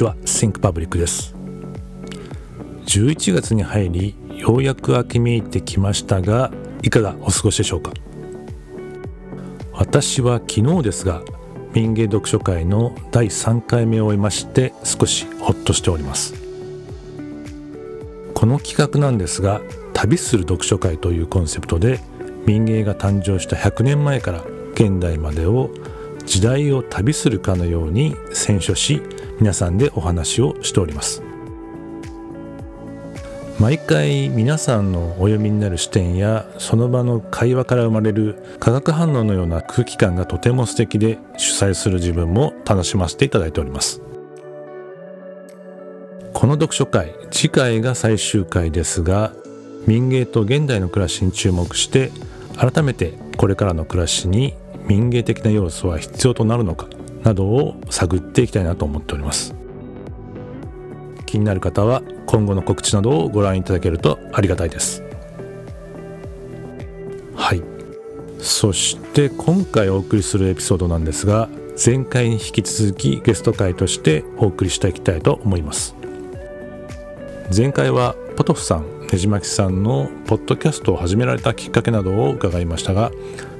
ちは Think Public です。11月に入りようやく秋めいてきましたがいかがお過ごしでしょうか？私は昨日ですが民芸読書会の第3回目を終えまして少しほっとしております。この企画なんですが旅する読書会というコンセプトで民芸が誕生した100年前から現代までを時代を旅するかのように選書し皆さんでお話をしております。毎回皆さんのお読みになる視点やその場の会話から生まれる化学反応のような空気感がとても素敵で主催する自分も楽しませていただいております。この読書会次回が最終回ですが民芸と現代の暮らしに注目して改めてこれからの暮らしに民芸的な要素は必要となるのか。などを探っていきたいなと思っております。気になる方は今後の告知などをご覧いただけるとありがたいです。はい。そして今回お送りするエピソードなんですが前回に引き続きゲスト会としてお送りしていきたいと思います。前回はポトフさんねじまきさんのポッドキャストを始められたきっかけなどを伺いましたが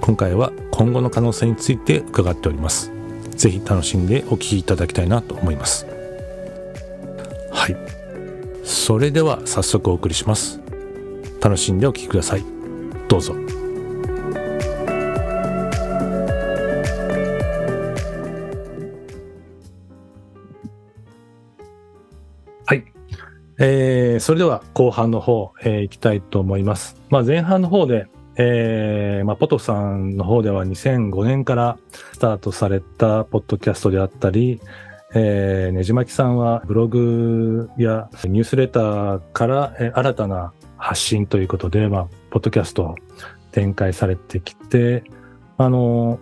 今回は今後の可能性について伺っております。ぜひ楽しんでお聞きいただきたいなと思います。はい。それでは早速お送りします。楽しんでお聞きください。どうぞ。はい。えー、それでは後半の方、えー、いきたいと思います。まあ、前半の方で、えー、まあ、ポトさんの方では2005年からスタートされたポッドキャストであったり、えー、ねじまきさんはブログやニュースレターから、えー、新たな発信ということで、まあ、ポッドキャストを展開されてきて、あの、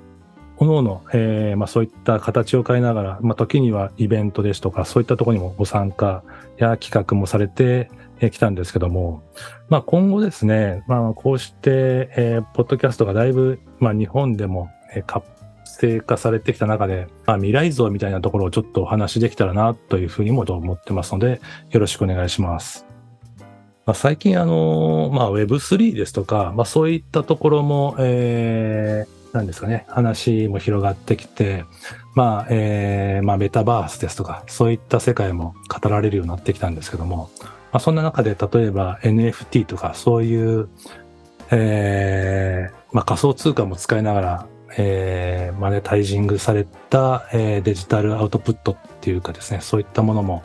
各々、えー、まあ、そういった形を変えながら、まあ、時にはイベントですとか、そういったところにもご参加や企画もされてきたんですけども、まあ、今後ですね、まあ、こうして、えー、ポッドキャストがだいぶ、まあ、日本でも、え、活性化されてきた中で、まあ、未来像みたいなところをちょっとお話しできたらなというふうにもと思ってますので、よろしくお願いします。まあ、最近、あの、まあ、Web3 ですとか、まあ、そういったところも、えー、なんですかね、話も広がってきて、まあ、えー、まあ、メタバースですとか、そういった世界も語られるようになってきたんですけども、まあ、そんな中で、例えば NFT とか、そういう、えー、まあ、仮想通貨も使いながら、えー、マネタイジングされた、えー、デジタルアウトプットっていうかですね、そういったものも、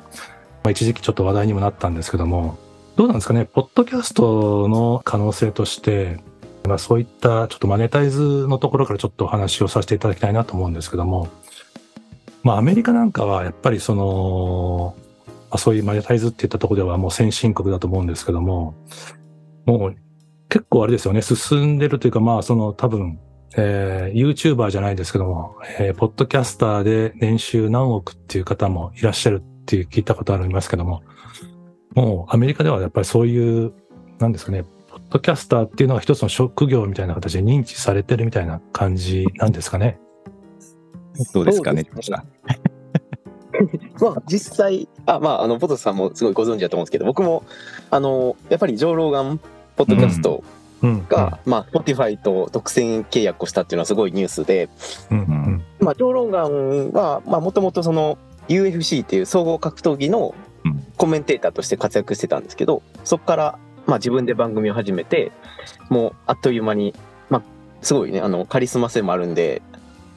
まあ、一時期ちょっと話題にもなったんですけども、どうなんですかね、ポッドキャストの可能性として、まあ、そういったちょっとマネタイズのところからちょっとお話をさせていただきたいなと思うんですけども、まあ、アメリカなんかはやっぱりその、あ、そういうマネタイズっていったところではもう先進国だと思うんですけども、もう結構あれですよね、進んでるというか、まあその多分、えー、YouTuber じゃないですけども、えー、ポッドキャスターで年収何億っていう方もいらっしゃるっていう聞いたことありますけども、もうアメリカではやっぱりそういう、なんですかね、ポッドキャスターっていうのが一つの職業みたいな形で認知されてるみたいな感じなんですかね。どうですかね。まあ実際あまああのポトさんもすごいご存知だと思うんですけど僕もあのやっぱりジョー・ローガンポッドキャストが、うん。うん、まあ Spotify と独占契約をしたっていうのはすごいニュースで、うん。うん、まあジョー・ローガンはまあもともとその UFC っていう総合格闘技のコメンテーターとして活躍してたんですけどそこからまあ自分で番組を始めて、もうあっという間に、まあすごいね、あの、カリスマ性もあるんで、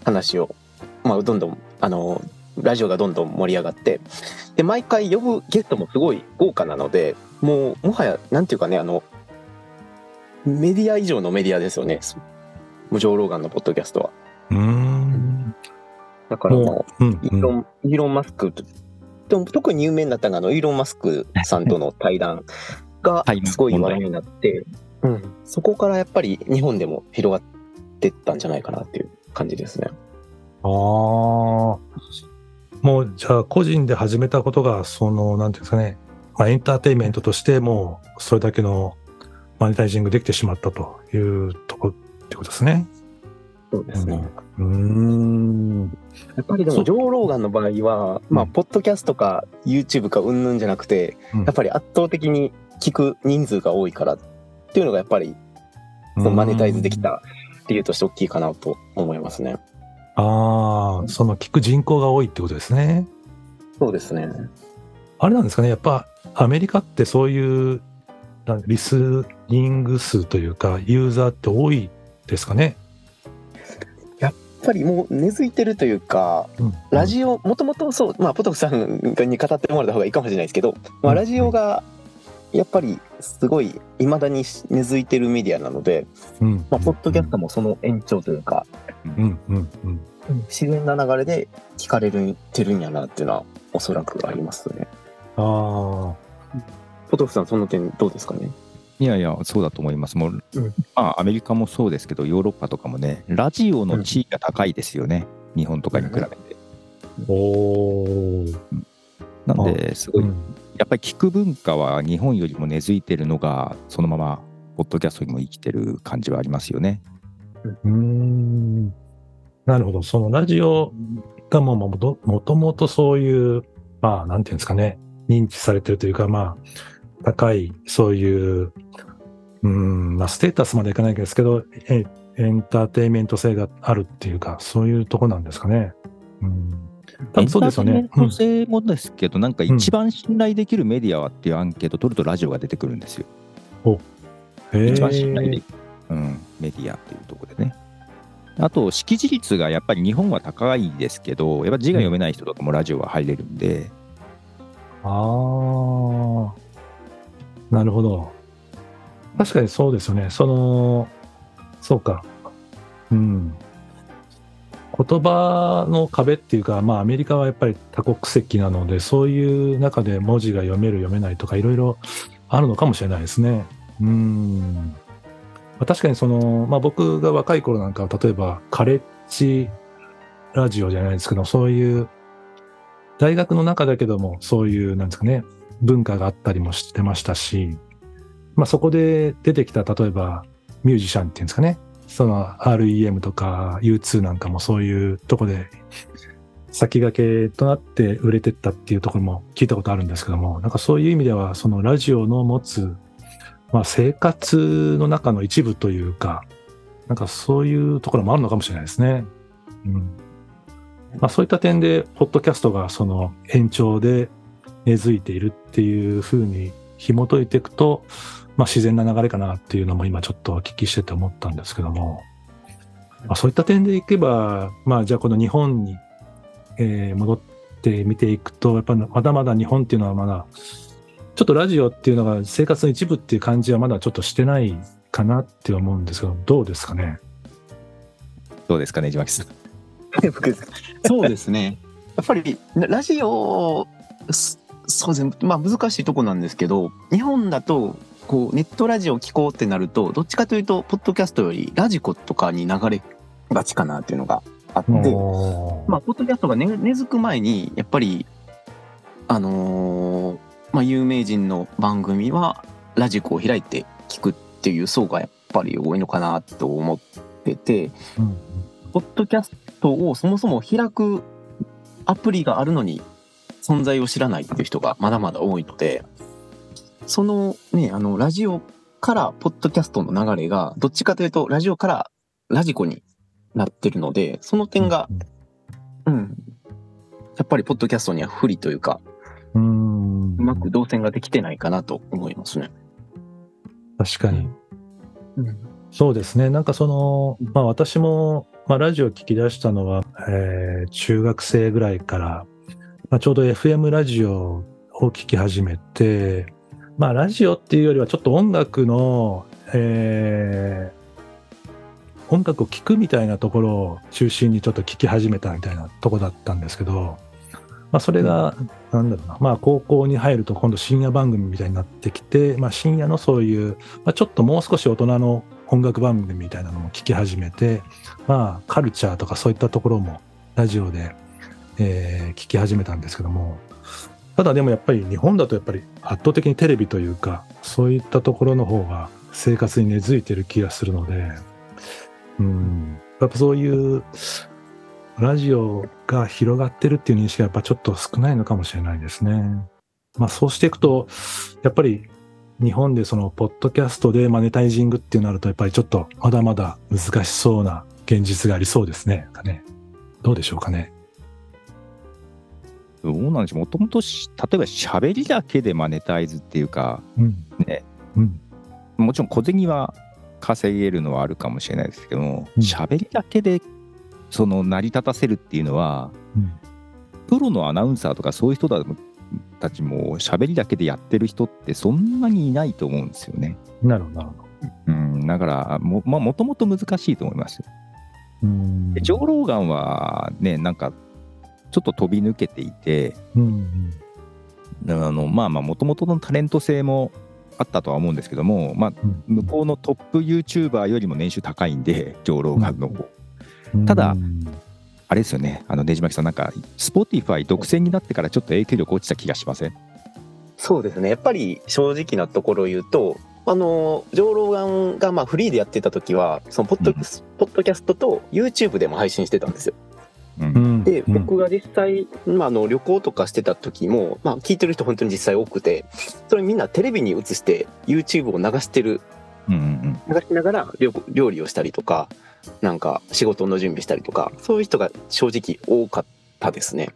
話を、まあどんどん、あの、ラジオがどんどん盛り上がって、で、毎回呼ぶゲストもすごい豪華なので、もう、もはや、なんていうかね、あの、メディア以上のメディアですよね。無常ローガンのポッドキャストは。うん。だからもう、うんうん、イーロン、イーロン・マスクでも特に有名になったのが、あの、イーロン・マスクさんとの対談が すごい話題になって、うん、そこからやっぱり日本でも広がってったんじゃないかなっていう感じですね。ああ。もう、じゃあ、個人で始めたことが、その、なんていうんですかね、まあ、エンターテインメントとしても、それだけのマネタイジングできてしまったというとこってことですね。そうですね。うん。やっぱりでも、ジョー・ローガンの場合は、まあ、ポッドキャストか YouTube かうんぬんじゃなくて、やっぱり圧倒的に聞く人数が多いからっていうのがやっぱり、そのマネタイズできた理由として大きいかなと思いますね。ああ、その聞く人口が多いってことですね。そうですね。あれなんですかね、やっぱアメリカってそういうリスニング数というか、ユーザーって多いですかね。やっぱりもう根付いてるというか、うん、ラジオ、もともとそう、まあ、ポトフさんに語ってもらった方がいいかもしれないですけど、まあ、ラジオがやっぱりすごいいまだに根付いてるメディアなので、うん、まあ、ポッドキャストもその延長というか、うんうんうん、自然な流れで聞かれてるんやなっていうのはおそらくありますね。ああ。ポトフさん、その点どうですかね？いやいや、そうだと思います。もう、うん、まあ、アメリカもそうですけど、ヨーロッパとかもね、ラジオの地位が高いですよね、うん、日本とかに比べて。おお。なんで、すごい、やっぱり聞く文化は日本よりも根付いてるのが、そのまま、ポッドキャストにも生きてる感じはありますよね。うん。なるほど。そのラジオがももともとそういう、まあ、なんていうんですかね、認知されてるというか、まあ、高い、そういう、うん、まあ、ステータスまでいかないですけど、エエンターテインメント性があるっていうか、そういうとこなんですかね。うん、多分そうですよね。エンターテイメント性もですけど、うん、なんか一番信頼できるメディアはっていうアンケート取るとラジオが出てくるんですよ。お一番信頼できる、うん、メディアっていうところでね。あと、識字率がやっぱり日本は高いですけど、やっぱ字が読めない人とかもラジオは入れるんで。ああ、なるほど。確かにそうですよね。その、そうか。うん。言葉の壁っていうか、まあアメリカはやっぱり多国籍なので、そういう中で文字が読める読めないとかいろいろあるのかもしれないですね。うん。まあ、確かにその、まあ、僕が若い頃なんかは、例えばカレッジラジオじゃないですけど、そういう大学の中だけども、そういう、なんですかね、文化があったりもしてましたし、まあ、そこで出てきた、例えばミュージシャンっていうんですかね、その REM とか U2 なんかもそういうとこで先駆けとなって売れてったっていうところも聞いたことあるんですけども、なんかそういう意味では、そのラジオの持つまあ、生活の中の一部というか、なんかそういうところもあるのかもしれないですね。うんまあ、そういった点で、ポッドキャストがその延長で根付いているっていうふうに紐解いていくと、まあ、自然な流れかなっていうのも今ちょっとお聞きしてて思ったんですけども、まあ、そういった点でいけば、まあ、じゃあこの日本に、えー、戻って見ていくと、やっぱまだまだ日本っていうのはまだちょっとラジオっていうのが生活の一部っていう感じはまだちょっとしてないかなって思うんですけど、どうですかね。どうですかね、島木さん。そうですね。やっぱりラジオ、そうですね、まあ難しいとこなんですけど、日本だとこうネットラジオ聞こうってなると、どっちかというと、ポッドキャストよりラジコとかに流れがちかなっていうのがあって、まあ、ポッドキャストが根、根付く前に、やっぱり、あのーまあ、有名人の番組はラジコを開いて聞くっていう層がやっぱり多いのかなと思ってて、うん、ポッドキャストをそもそも開くアプリがあるのに存在を知らないっていう人がまだまだ多いので、そのね、あの、ラジオからポッドキャストの流れが、どっちかというと、ラジオからラジコになってるので、その点が、うん、やっぱりポッドキャストには不利というか、うまく動線ができてないかなと思いますね。確かに。うん、そうですね。なんかその、まあ私も、まあラジオ聞き出したのは、えー、中学生ぐらいから、まあ、ちょうど FM ラジオを聞き始めて、まあラジオっていうよりはちょっと音楽の、えー、音楽を聴くみたいなところを中心にちょっと聞き始めたみたいなとこだったんですけど、まあ、それが、なんだろうな、まあ、高校に入ると今度深夜番組みたいになってきて、まあ、深夜のそういう、まあ、ちょっともう少し大人の音楽番組みたいなのも聞き始めて、まあ、カルチャーとかそういったところもラジオで、えー、聞き始めたんですけども、ただでもやっぱり日本だとやっぱり圧倒的にテレビというか、そういったところの方が生活に根付いてる気がするので、うん、やっぱそういうラジオが広がってるっていう認識がやっぱちょっと少ないのかもしれないですね。まあそうしていくと、やっぱり日本でそのポッドキャストでマネタイジングっていうなるとやっぱりちょっとまだまだ難しそうな現実がありそうですね。ねどうでしょうかね。どうなんでしょうもともと例えば喋りだけでマネタイズっていうか、うん、ね、うん、もちろん小銭は稼げるのはあるかもしれないですけども喋、うん、りだけでその成り立たせるっていうのは、うん、プロのアナウンサーとかそういう人たちも喋りだけでやってる人ってそんなにいないと思うんですよね。なるほど、なるほど。うん、だからも、まあ、もともと難しいと思います。うんジョー・ローガンはね、なんか、ちょっと飛び抜けていて、うんうん、あのまあまあ、もともとのタレント性もあったとは思うんですけども、まあ、向こうのトップ YouTuber よりも年収高いんで、ジョー・ローガンの方。うん、ただ、あれですよね、あのねじまきさん、なんか、Spotify 独占になってからちょっと影響力落ちた気がしません？そうですね、やっぱり正直なところを言うと、あの、ジョー・ローガンがまあフリーでやってた時は、そのポッド,、うん、ポッドキャストと YouTube でも配信してたんですよ。うん、で、僕が実際、まあ、あの旅行とかしてた時も、まあ、聞いてる人本当に実際多くて、それみんなテレビに映して YouTube を流してる、うんうん流しながら料理をしたりとか、なんか仕事の準備したりとか、そういう人が正直多かったですね。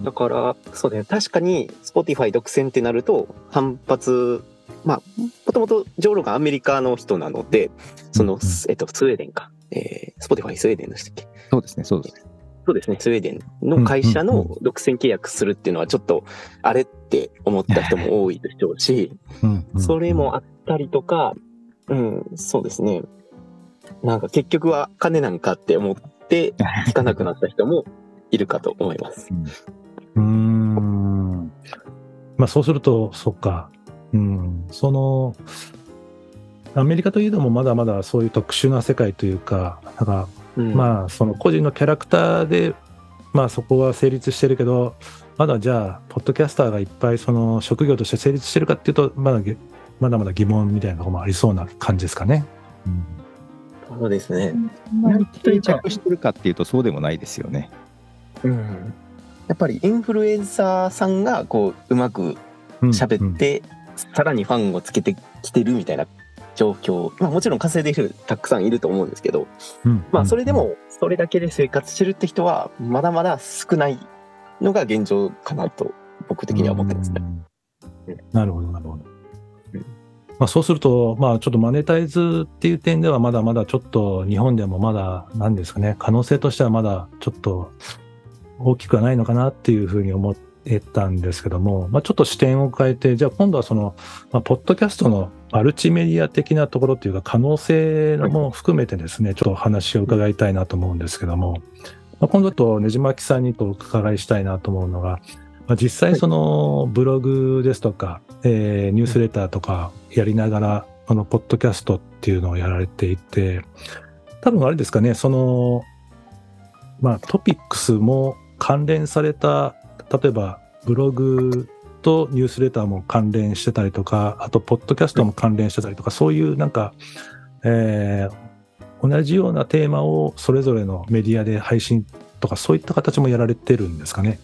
だから、そうね、確かに Spotify 独占ってなると反発まあ、もともとジョーロがアメリカの人なので、その、うん、えっと、スウェーデンか。えー、スポティファイスウェーデンでしたっけ？そうですね、そうです。そうですね、スウェーデンの会社の独占契約するっていうのはちょっと、あれって思った人も多いでしょうし、それもあったりとか、うん、そうですね。なんか結局は金なんかって思って 聞かなくなった人もいるかと思います。うん。まあそうすると、そっか。うん、そのアメリカといえどもまだまだそういう特殊な世界というかなんか、うん、まあその個人のキャラクターでまあそこは成立してるけどまだじゃあポッドキャスターがいっぱいその職業として成立してるかっていうとまだまだまだ疑問みたいなところもありそうな感じですかね。うん、そうですね。定着してるかっていうとそうでもないですよね。うん、やっぱりインフルエンサーさんがこううまく喋って、うんうんさらにファンをつけてきてるみたいな状況、まあ、もちろん稼いでる人たくさんいると思うんですけど、うん、まあそれでもそれだけで生活してるって人はまだまだ少ないのが現状かなと僕的には思ってますね。なるほどなるほど。まあ、そうすると、まあ、ちょっとマネタイズっていう点ではまだまだちょっと日本でもまだ何ですかね。可能性としてはまだちょっと大きくはないのかなっていうふうに思得たんですけども、まあ、ちょっと視点を変えて、じゃあ今度はその、まあ、ポッドキャストのマルチメディア的なところというか可能性も含めてですね、ちょっとお話を伺いたいなと思うんですけども、まあ、今度とねじまきさんにとお伺いしたいなと思うのが、まあ、実際そのブログですとか、えー、ニュースレターとかやりながら、あの、ポッドキャストっていうのをやられていて、多分あれですかね、その、まあトピックスも関連された例えばブログとニュースレターも関連してたりとか、あと、ポッドキャストも関連してたりとか、そういうなんか、えー、同じようなテーマをそれぞれのメディアで配信とか、そういった形もやられてるんですかね。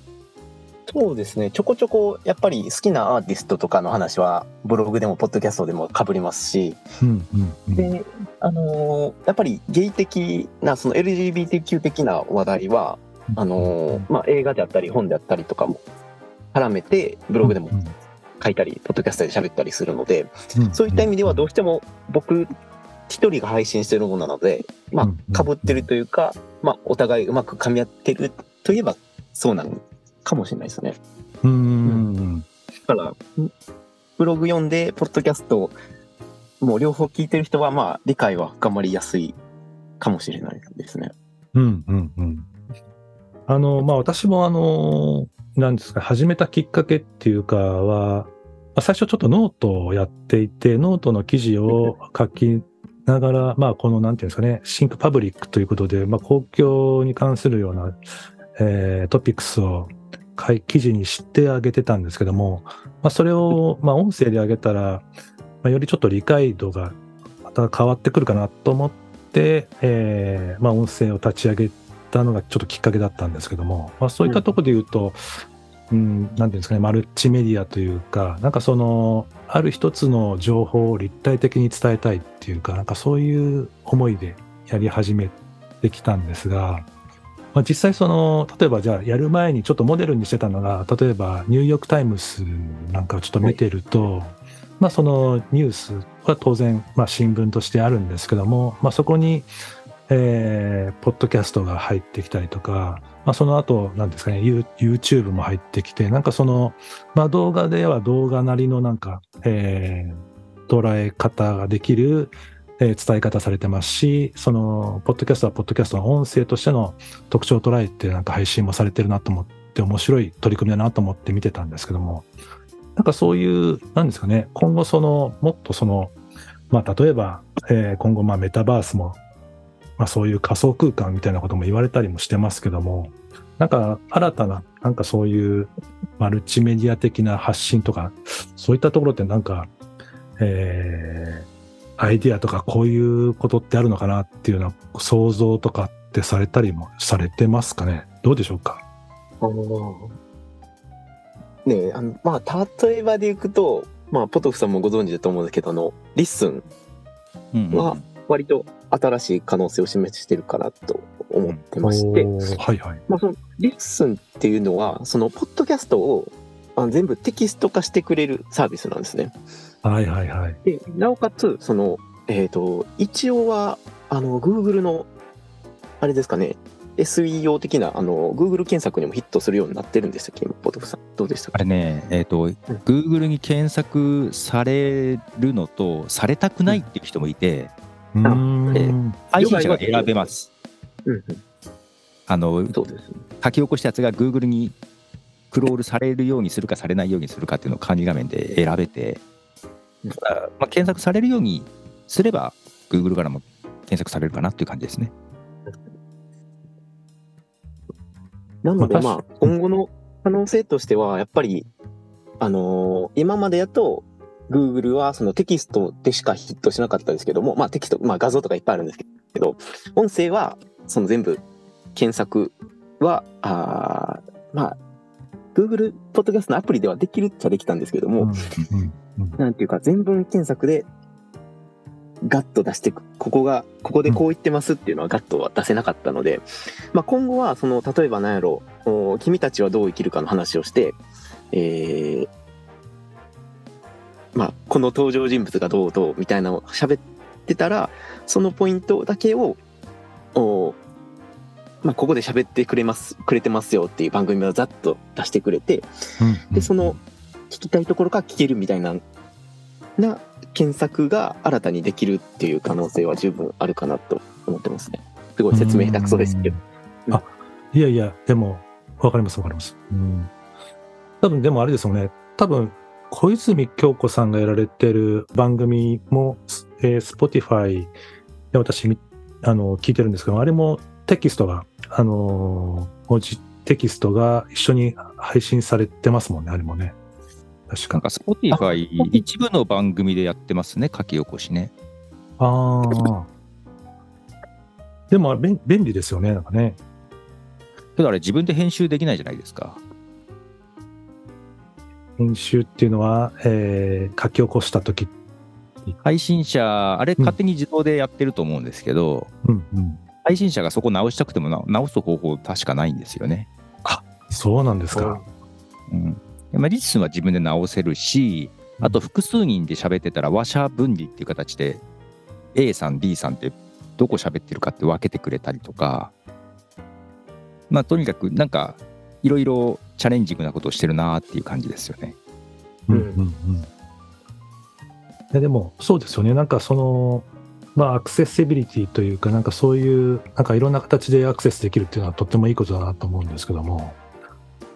そうですね。ちょこちょこ、やっぱり好きなアーティストとかの話は、ブログでも、ポッドキャストでもかぶりますし、うんうんうん、で、あのー、やっぱりゲイ的な、その LGBTQ 的な話題は、あのまあ、映画であったり本であったりとかも絡めてブログでも書いたり、ポッドキャストで喋ったりするので、そういった意味ではどうしても僕一人が配信してるものなので、まあ、被ってるというか、まあ、お互いうまく噛み合ってるといえばそうなのかもしれないですね。うん。だから、ブログ読ん。で、ポッドキャスト、もう両方聞いてる人は、まあ、理解は深まりやすいかもしれないですね。うん。うん。うん。あの、まあ、私もあの、なん。ですか、始めたきっかけっていうかは、最初ちょっとノートをやっていて、ノートの記事を書きながら、まあ、この、なん。ていうん。ですかね、シンクパブリックということで、まあ、公共に関するような、えー、トピックスを記事にしてあげてたんですけども、まあ、それを、まあ、音声であげたら、まあ、よりちょっと理解度がまた変わってくるかなと思っ、えー、まあ、音声を立ち上げたのがちょっときっかけだったんですけども、まあ、そういったところで言うと、うん、なんていうんですかね、マルチメディアというか、なんかその、ある一つの情報を立体的に伝えたいっていうか、なんかそういう思いでやり始めてきたんですが、まあ、実際その、例えばじゃあやる前にちょっとモデルにしてたのが、例えばニューヨークタイムスなんかをちょっと見てると、はい、まあそのニュースは当然、まあ新聞としてあるんですけども、まあそこに、えー、ポッドキャストが入ってきたりとか、まあ、その後、なんですかね、YouTube も入ってきて、なんかその、まあ、動画では動画なりのなんか、えー、捉え方ができる、えー、伝え方されてますし、その、ポッドキャストはポッドキャストの音声としての特徴を捉えて、なんか配信もされてるなと思って、面白い取り組みだなと思って見てたんですけども、なんかそういう、なんですかね、今後その、もっとその、まあ、例えば、えー、今後、まあ、メタバースもまあ、そういう仮想空間みたいなことも言われたりもしてますけども、なんか新たな、なんかそういうマルチメディア的な発信とか、そういったところってなんか、えー、アイディアとかこういうことってあるのかなっていうような想像とかってされたりもされてますかね？どうでしょうか？ねあの、まあ、例えばでいくと、まあ、ポトフさんもご存知だと思うんですけど、あの、リッスンは割と新しい可能性を示してるかなと思ってまして、はいはい。まあ、そのリッスンっていうのは、そのポッドキャストをあ全部テキスト化してくれるサービスなんですね。はいはいはい。で、なおかつ、その、えっ、ー、と、一応は、あの、Google の、あれですかね、SEO 的な、あの、Google 検索にもヒットするようになってるんでしたっけ？ポトフさん。どうでしたかあれね、えっ、ー、と、うん、Google に検索されるのと、されたくないっていう人もいて、うん配信者が選べます。あの、そうです、ね、書き起こしたやつが Google にクロールされるようにするかされないようにするかっていうのを管理画面で選べて、まあ、検索されるようにすれば Google からも検索されるかなっていう感じですね。なので、まあ、今後の可能性としては、やっぱり、あのー、今までやと、Google はそのテキストでしかヒットしなかったですけども、まあテキスト、まあ画像とかいっぱいあるんですけど、音声はその全部検索は、あまあ、Google ポッドキャストのアプリではできるっちゃできたんですけども、なんていうか全文検索でガッと出していく。ここが、ここでこう言ってますっていうのはガッとは出せなかったので、まあ今後はその、例えば何やろう、君たちはどう生きるかの話をして、えー、まあ、この登場人物がどうどうみたいなのを喋ってたら、そのポイントだけを、おまあ、ここで喋ってくれます、くれてますよっていう番組をざっと出してくれて、で、その、聞きたいところから聞けるみたいな、な検索が新たにできるっていう可能性は十分あるかなと思ってますね。すごい説明下手くそですけど。あ、いやいや、でも、わかりますわかります。うん。多分、でもあれですよね。多分、小泉京子さんがやられてる番組も、えー、Spotify で私、あの、聞いてるんですけど、あれもテキストが、あのー、文字テキストが一緒に配信されてますもんね、あれもね。確か。なんか Spotify 一部の番組でやってますね、書き起こしね。ああ。でも便利ですよね、なんかね。けどあれ自分で編集できないじゃないですか。編集っていうのは、えー、書き起こした時配信者、あれ勝手に自動でやってると思うんですけど、うんうん、配信者がそこ直したくても直す方法確かないんですよね。あそうなんですか。うん。まあ、リスンは自分で直せるし、あと複数人で喋ってたら話者分離っていう形で A さん B さんってどこ喋ってるかって分けてくれたりとか、まあとにかくなんかいろいろチャレンジングなことをしてるなっていう感じですよね。うんうんうん。いやでもそうですよね。なんかその、まあアクセシビリティというか、なんかそういう、なんかいろんな形でアクセスできるっていうのはとってもいいことだなと思うんですけども、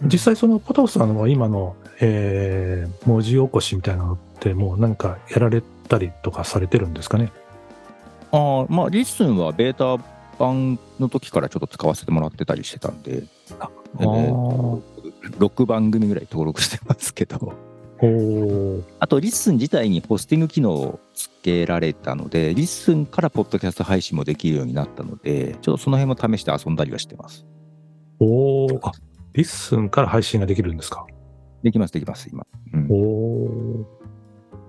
実際そのポトフさんは今の、えー、文字起こしみたいなのってもう何かやられたりとかされてるんですかね？ああ、まあリッスンはベータ版の時からちょっと使わせてもらってたりしてたんで、えー、6番組ぐらい登録してますけど。あと、リッスン自体にポスティング機能をつけられたので、リッスンからポッドキャスト配信もできるようになったので、ちょっとその辺も試して遊んだりはしてます。おお、あ、リッスンから配信ができるんですか？できます、できます、今。うん、おお。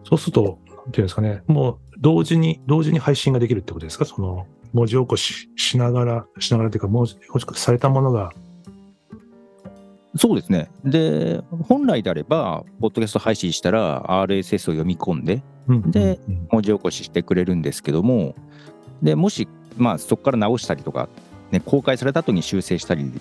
そうすると、なんていうんですかね、もう同時に、同時に配信ができるってことですか？その、文字起こししながら、しながらというか、文字起こしされたものがそうですね。で、本来であれば、ポッドキャスト配信したら RSS を読み込んで、で、文字起こししてくれるんですけども、でもし、まあ、そこから直したりとか、ね、公開された後に修正したり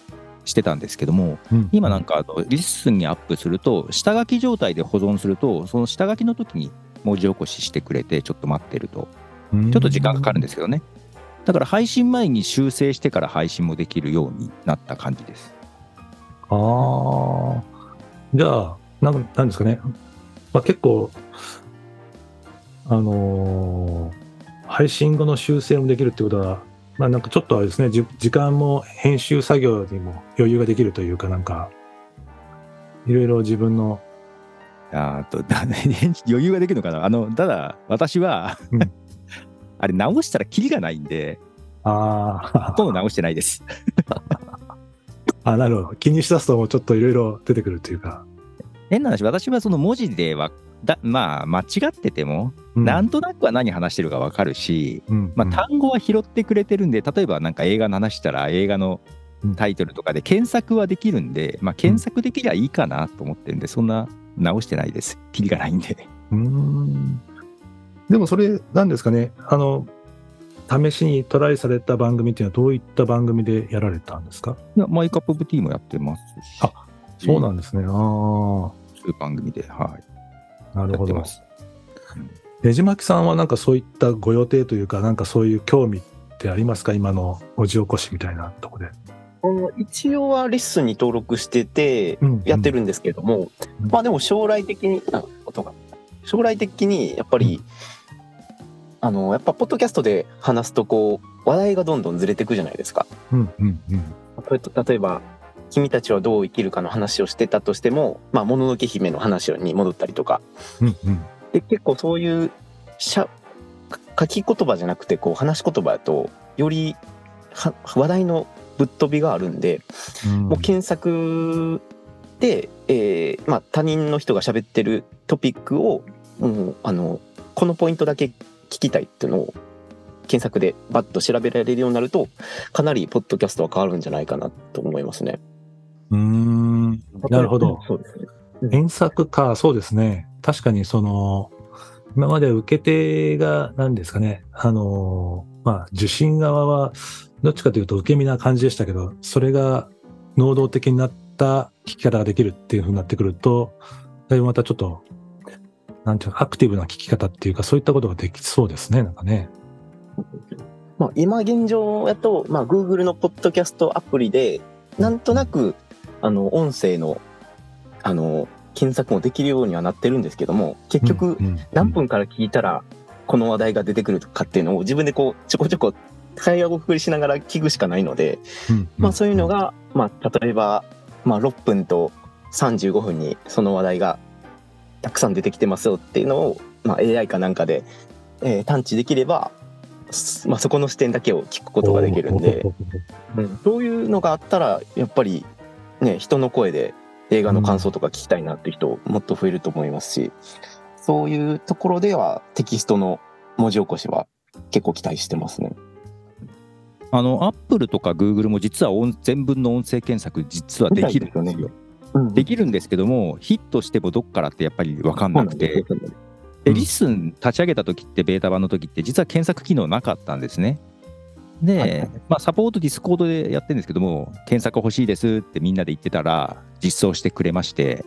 してたんですけども、今なんかあのリッスンにアップすると、下書き状態で保存すると、その下書きの時に文字起こししてくれて、ちょっと待ってると、ちょっと時間かかるんですけどね。だから配信前に修正してから配信もできるようになった感じです。ああ。じゃあ、なんなんですかね。まあ、結構、あのー、配信後の修正もできるってことは、まあなんかちょっとあれですね、時間も編集作業にも余裕ができるというか、なんか、いろいろ自分の。あと、余裕ができるのかなあの、ただ、私はうん、あれ直したらキリがないんで、ああ。ほとんど直してないです。あ、なるほど。気にしだすとちょっといろいろ出てくるというか。変な話、私はその文字では、だまあ、間違ってても、うん、なんとなくは何話してるか分かるし、うん、まあ、単語は拾ってくれてるんで、例えばなんか映画の話したら映画のタイトルとかで検索はできるんで、まあ、検索できりゃいいかなと思ってるんで、そんな直してないです。キリがないんで。うんでもそれ、なんですかね、あの、試しにトライされた番組っていうのはどういった番組でやられたんですか？いや、マイカップオブティーもやってますし。あ、そうなんですね。ああ。そういう番組で、はい。なるほど。ねじまきさんはなんかそういったご予定というか、なんかそういう興味ってありますか？今の文字起こしみたいなとこで。一応はレッスンに登録しててやってるんですけども、うんうん、まあでも将来的に、音が将来的にやっぱり、あのやっぱポッドキャストで話すとこう話題がどんどんずれていくじゃないですか。うんうんうん、例えば「君たちはどう生きるか」の話をしてたとしても「まあ、もののけ姫」の話に戻ったりとか。うんうん、で結構そういうしゃ書き言葉じゃなくてこう話し言葉だとより話題のぶっ飛びがあるんで、うん、もう検索で、えーまあ、他人の人が喋ってるトピックをもうあのこのポイントだけ聞きたいっていうのを検索でバッと調べられるようになるとかなりポッドキャストは変わるんじゃないかなと思いますね。うんなるほど。そうですね。検索か、そうですね。確かにその、今まで受け手が何ですかね、あの、まあ、受信側は、どっちかというと受け身な感じでしたけど、それが能動的になった聞き方ができるっていうふうになってくると、だいぶまたちょっとなんていうか、アクティブな聞き方っていうか、そういったことができそうですね、なんかね。まあ、今現状やと、まあ、Google のポッドキャストアプリで、なんとなく、あの、音声の、あの、検索もできるようにはなってるんですけども、結局、何分から聞いたら、この話題が出てくるかっていうのを自分でこう、ちょこちょこ会話を送りしながら聞くしかないので、まあそういうのが、まあ例えば、まあ6分と35分にその話題がたくさん出てきてますよっていうのを、まあ、AI かなんかで、えー、探知できれば、まあ、そこの視点だけを聞くことができるんで、うん、そういうのがあったらやっぱりね人の声で映画の感想とか聞きたいなっていう人もっと増えると思いますし、そういうところではテキストの文字起こしは結構期待してますね。あのアップルとかグーグルも実は全文の音声検索実はできるんですよ。できるんですけども、ヒットしてもどっからってやっぱり分かんなくて、でリッスン立ち上げた時ってベータ版の時って実は検索機能なかったんですね。で、まあ、サポートディスコードでやってるんですけども、検索欲しいですってみんなで言ってたら、実装してくれまして、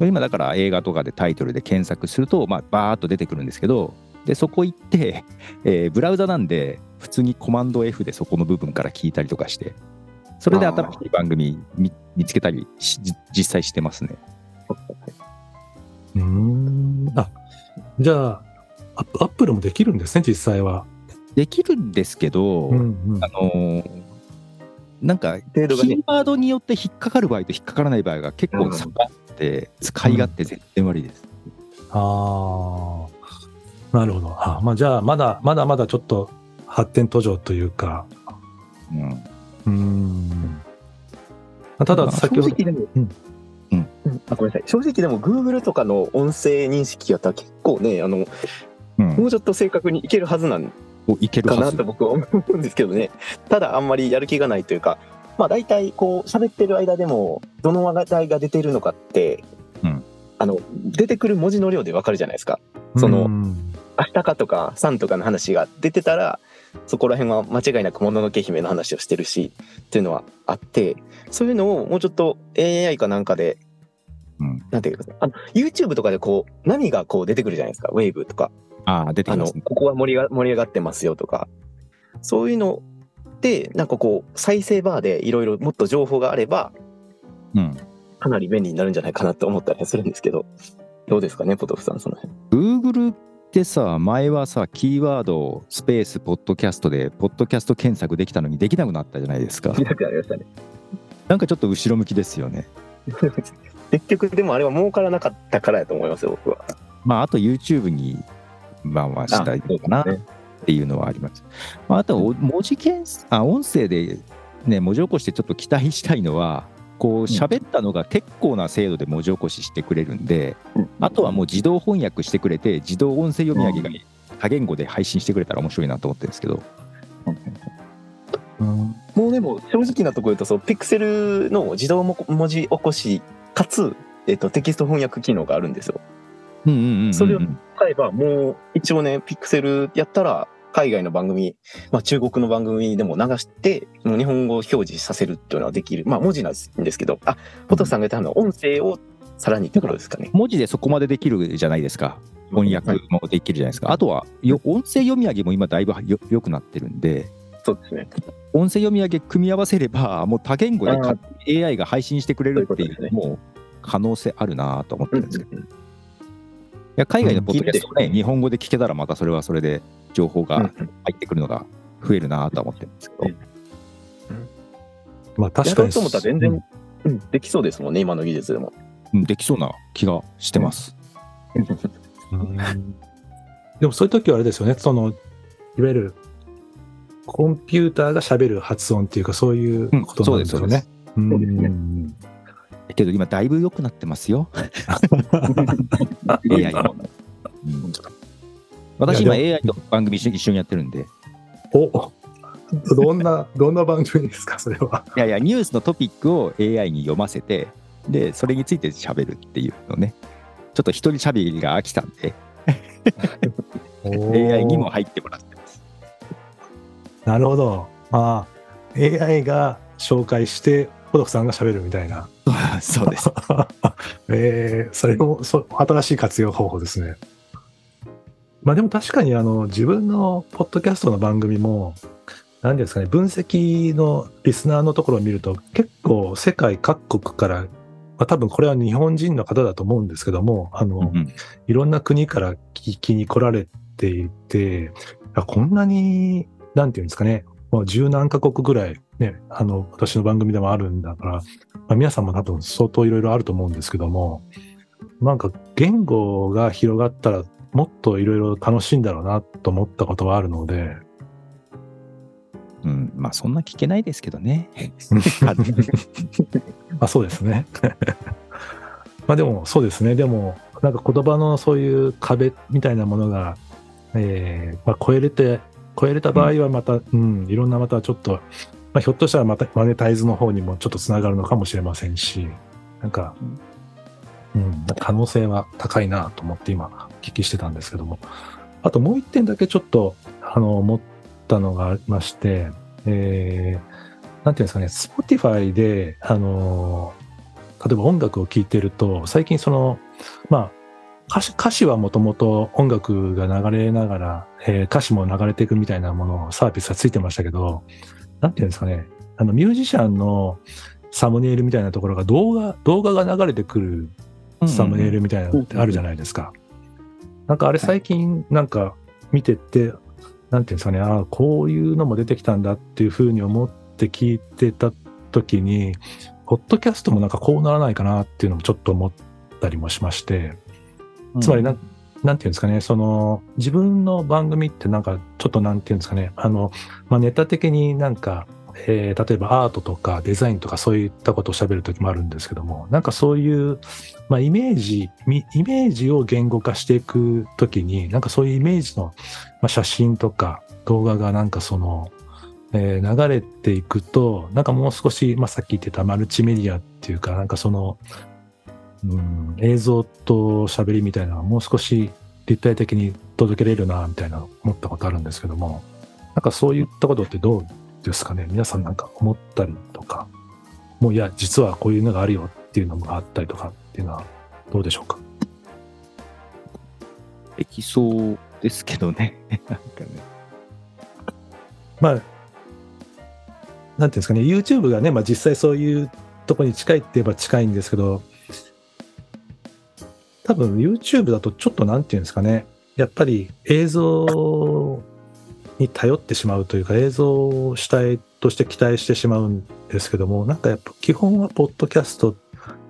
今だから映画とかでタイトルで検索すると、まあ、バーっと出てくるんですけど、で、そこ行って、えー、ブラウザなんで、普通にコマンド F でそこの部分から聞いたりとかして、それで新しい番組見見つけたり実際してますね。うん。あ、じゃあ、アップルもできるんですね、実際は。できるんですけど、うんうん、あのー、なんか、キーワードによって引っかかる場合と引っかからない場合が結構差があって、て、使い勝手全然悪いです。うん、ああ、なるほど。あまあ、じゃあ、まだ、まだまだちょっと発展途上というか。うん。うん。ただ、先ほど。正直でも、うん。うん、あごめんなさい。正直でも Google とかの音声認識やったら結構ねあの、うん、もうちょっと正確にいけるはずなんいけるかなと僕は思うんですけどね。ただあんまりやる気がないというかまあ大体こう喋ってる間でもどの話題が出てるのかって、うん、あの出てくる文字の量でわかるじゃないですか。その、明日かとかさんとかの話が出てたらそこら辺は間違いなくもののけ姫の話をしてるしっていうのはあってそういうのをもうちょっと AI かなんかで、うん、なんていうかあの YouTube とかでこう波がこう出てくるじゃないですかウェーブとか。あ出てきます、ね、ここは盛りが盛り上がってますよとか。そういうのでなんかこう再生バーでいろいろもっと情報があれば、うん、かなり便利になるんじゃないかなと思ったりするんですけどどうですかねポトフさんその辺。Google ってさ、前はさ、キーワード、スペース、ポッドキャストで、ポッドキャスト検索できたのにできなくなったじゃないですか。できなくなりましたね。なんかちょっと後ろ向きですよね。結局、でもあれは儲からなかったからやと思いますよ、僕は。まあ、あと YouTube に、まあまあしたいかなっていうのはあります。まあ、あと、文字検索、あ、音声でね、文字起こしてちょっと期待したいのは、こう喋ったのが結構な精度で文字起こししてくれるんで、あとはもう自動翻訳してくれて自動音声読み上げが多言語で配信してくれたら面白いなと思ってるんですけど。うん、もうでも正直なところ言うとそうピクセルの自動文字起こしかつ、えっと、テキスト翻訳機能があるんですよ。それを使えばもう一応ねピクセルやったら海外の番組、まあ、中国の番組でも流して、もう日本語を表示させるっていうのはできる。まあ、文字なんですけど、あ、ポトフさんが言ったのは音声をさらにってことですかね。文字でそこまでできるじゃないですか。翻訳もできるじゃないですか。はい、あとはよ、音声読み上げも今だいぶよよくなってるんで、そうですね。音声読み上げ組み合わせれば、もう多言語で AI が配信してくれるっていう、もう可能性あるなと思ってるんですけど。いや海外のポッドキャストをね、日本語で聞けたらまたそれはそれで情報が入ってくるのが増えるなと思ってるんですけど。まあ確かに。やろうと思ったら全然、うん、できそうですもんね、今の技術でも。うん、できそうな気がしてます。でもそういう時はあれですよね、その、いわゆるコンピューターが喋る発音っていうか、そういうことなんですよね。うん、そうですね。けど今だいぶ良くなってますよ。AI も。うん私今 AI と番組一緒にやってるんで。おどんな、どんな番組ですか、それは。いやいや、ニュースのトピックを AI に読ませて、で、それについて喋るっていうのね。ちょっと一人喋りが飽きたんで AI にも入ってもらってます。なるほど。まあ、AI が紹介して、ポドフさんが喋るみたいな。そうです。えー、それもそ新しい活用方法ですね。まあでも確かにあの自分のポッドキャストの番組も、何ですかね、分析のリスナーのところを見ると、結構世界各国から、まあ、多分これは日本人の方だと思うんですけども、あの、うん、いろんな国から聞きに来られていて、こんなに、なんていうんですかね、もう十何カ国ぐらいね、あの、私の番組でもあるんだから、まあ、皆さんも多分相当いろいろあると思うんですけども、なんか言語が広がったらもっといろいろ楽しいんだろうなと思ったことはあるので。うん、まあそんな聞けないですけどね。ま あそうですね。まあでもそうですね。でもなんか言葉のそういう壁みたいなものが、えーまあ、超えれて、超えれた場合はまた、うん、うん、いろんなまたちょっと、まあ、ひょっとしたらまたマネタイズの方にもちょっとつながるのかもしれませんし、なんか、うん、可能性は高いなと思って今、お聞きしてたんですけども。あともう一点だけちょっと、あの、思ったのがありまして、えー、なんていうんですかね、Spotify で、あの、例えば音楽を聴いてると、最近その、まあ、歌詞歌詞はもともと音楽が流れながら、えー、歌詞も流れていくみたいなものをサービスがついてましたけど、なんていうんですかね、あのミュージシャンのサムネイルみたいなところが動画、動画が流れてくるサムネイルみたいなのってあるじゃないですか。なんかあれ最近なんか見てて、なんていうんですかね、ああ、こういうのも出てきたんだっていうふうに思って聞いてた時に、ポッドキャストもなんかこうならないかなっていうのもちょっと思っったりもしまして、つまりな、うん、なんていうんですかね、その、自分の番組ってなんか、ちょっとなんていうんですかね、あの、まあ、ネタ的になんか、えー、例えばアートとかデザインとかそういったことを喋るときもあるんですけども、なんかそういう、まあ、イメージ、イメージを言語化していくときに、なんかそういうイメージの、まあ、写真とか動画がなんかその、えー、流れていくと、なんかもう少し、まあ、さっき言ってたマルチメディアっていうか、なんかその、うん、映像と喋りみたいなのがもう少し立体的に届けれるな、みたいな思ったことあるんですけども、なんかそういったことってどうですかね？皆さんなんか思ったりとか、もういや、実はこういうのがあるよっていうのがあったりとかっていうのはどうでしょうか？できそうですけどね。なんかね。まあ、なんていうんですかね、YouTube がね、まあ実際そういうとこに近いって言えば近いんですけど、多分 YouTube だとちょっとなんていうんですかね、やっぱり映像に頼ってしまうというか、映像を主体として期待してしまうんですけども、なんかやっぱ基本はポッドキャスト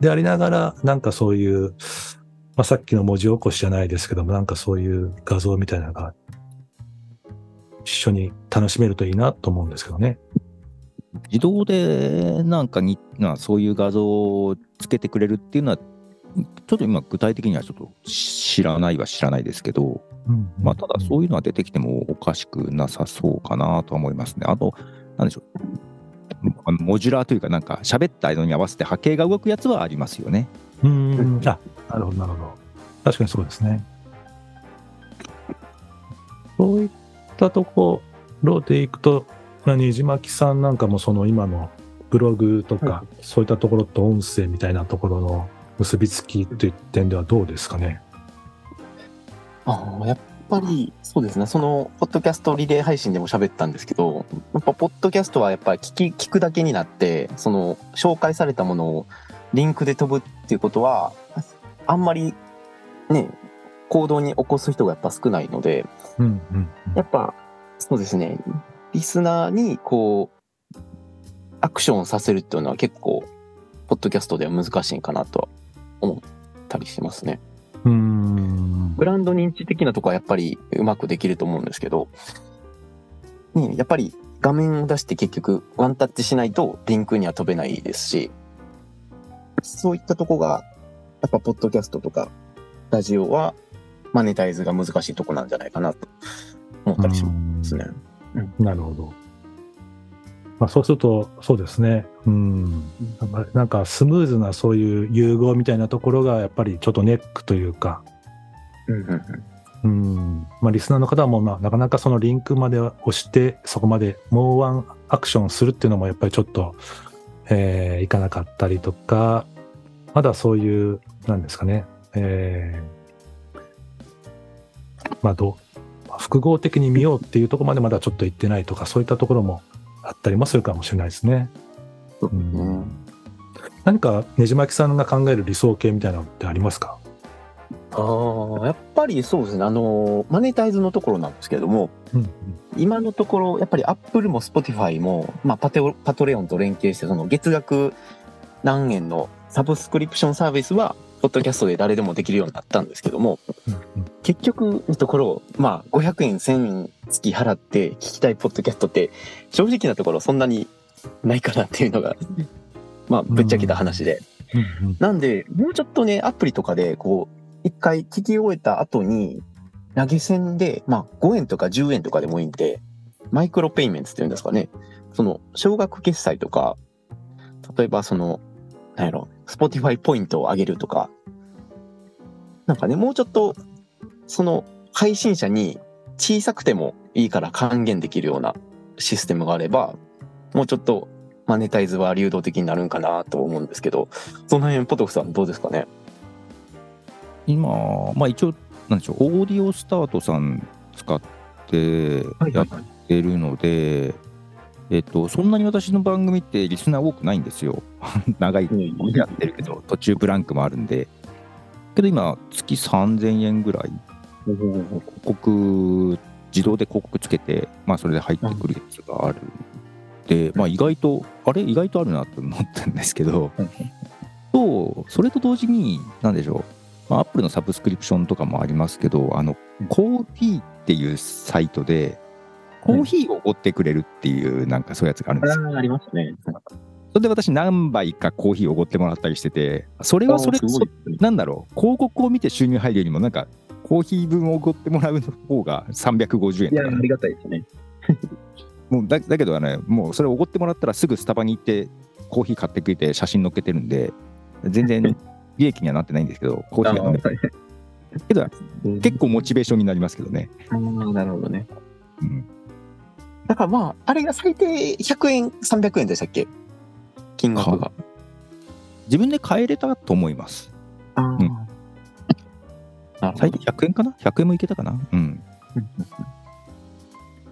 でありながら、なんかそういう、まあ、さっきの文字起こしじゃないですけども、なんかそういう画像みたいなのが一緒に楽しめるといいなと思うんですけどね。自動でなんかに、なそういう画像をつけてくれるっていうのは、ちょっと今具体的にはちょっと知らないは知らないですけど、うんまあ、ただそういうのは出てきてもおかしくなさそうかなと思いますね。あと、なんでしょう。モジュラーというか、なんか喋ったのに合わせて波形が動くやつはありますよね。うん。あ、なるほど、なるほど。確かにそうですね。そういったところでいくと、虹巻さんなんかもその今のブログとか、はい、そういったところと音声みたいなところの結びつきという点ではどうですかね？ああ、やっぱりそうですね、その、ポッドキャストリレー配信でも喋ったんですけど、やっぱ、ポッドキャストはやっぱり聞き、聞くだけになって、その、紹介されたものをリンクで飛ぶっていうことは、あんまりね、行動に起こす人がやっぱ少ないので、うんうん、やっぱ、そうですね、リスナーにこう、アクションさせるっていうのは結構、ポッドキャストでは難しいかなとは思ったりしますね。うんブランド認知的なとこはやっぱりうまくできると思うんですけど、ね、やっぱり画面を出して結局ワンタッチしないとリンクには飛べないですし、そういったとこが、やっぱポッドキャストとかラジオはマネタイズが難しいとこなんじゃないかなと思ったりしますね。なるほど。まあ、そうすると、そうですね。うん。なんかスムーズなそういう融合みたいなところがやっぱりちょっとネックというか。うん。まあ、リスナーの方も、まあ、なかなかそのリンクまで押して、そこまでもうワンアクションするっていうのもやっぱりちょっと、えー、いかなかったりとか、まだそういう、なんですかね、えー、まあ、どう、複合的に見ようっていうところまでまだちょっと行ってないとか、そういったところもあったりもするかもしれないですね。うん、何かねじまきさんが考える理想形みたいなのってありますか？ああ、やっぱりそうですね。あの、マネタイズのところなんですけれども、うんうん、今のところ、やっぱりアップルもスポティファイも、まあパテオ、パトレオンと連携して、その月額何円のサブスクリプションサービスは、ポッドキャストで誰でもできるようになったんですけども、結局のところ、まあ、500円、1000円月払って聞きたいポッドキャストって、正直なところそんなにないかなっていうのが、まあ、ぶっちゃけた話で。なんで、もうちょっとね、アプリとかで、こう、一回聞き終えた後に、投げ銭で、まあ、5円とか10円とかでもいいんで、マイクロペイメンツっていうんですかね。その、少額決済とか、例えばその、なんやろ、スポティファイポイントを上げるとか、なんかね、もうちょっと、その配信者に小さくてもいいから還元できるようなシステムがあれば、もうちょっとマネタイズは流動的になるんかなと思うんですけど、その辺、ポトフさんどうですかね？今、まあ一応、なんでしょう、オーディオスタートさん使ってやってるので、えっと、そんなに私の番組ってリスナー多くないんですよ。長いやってるけど、途中ブランクもあるんで。けど今、月3000円ぐらい、広告、自動で広告つけて、まあそれで入ってくるやつがある。で、まあ意外と、あれ？意外とあるなと思ったんですけど、と、それと同時に、なんでしょう、まあ、アップルのサブスクリプションとかもありますけど、あの、コーヒーっていうサイトで、コーヒーをおごってくれるっていう、なんかそういうやつがあるんですよ。ありますね。それで私何杯かコーヒーをおごってもらったりしてて、それはそれ、ね、なんだろう、広告を見て収入入るよりも、なんか、コーヒー分をおごってもらう方が350円いや、ありがたいですね。もうだだけどね、もうそれおごってもらったらすぐスタバに行ってコーヒー買ってくれて写真載っけてるんで、全然 利益にはなってないんですけど、コーヒーが飲めけど、結構モチベーションになりますけどね。ああ、なるほどね。うん。だからまあ、あれが最低100円、300円でしたっけ？金額が。自分で買えれたと思います。あうん、最低100円かな ?100 円もいけたかな？うん。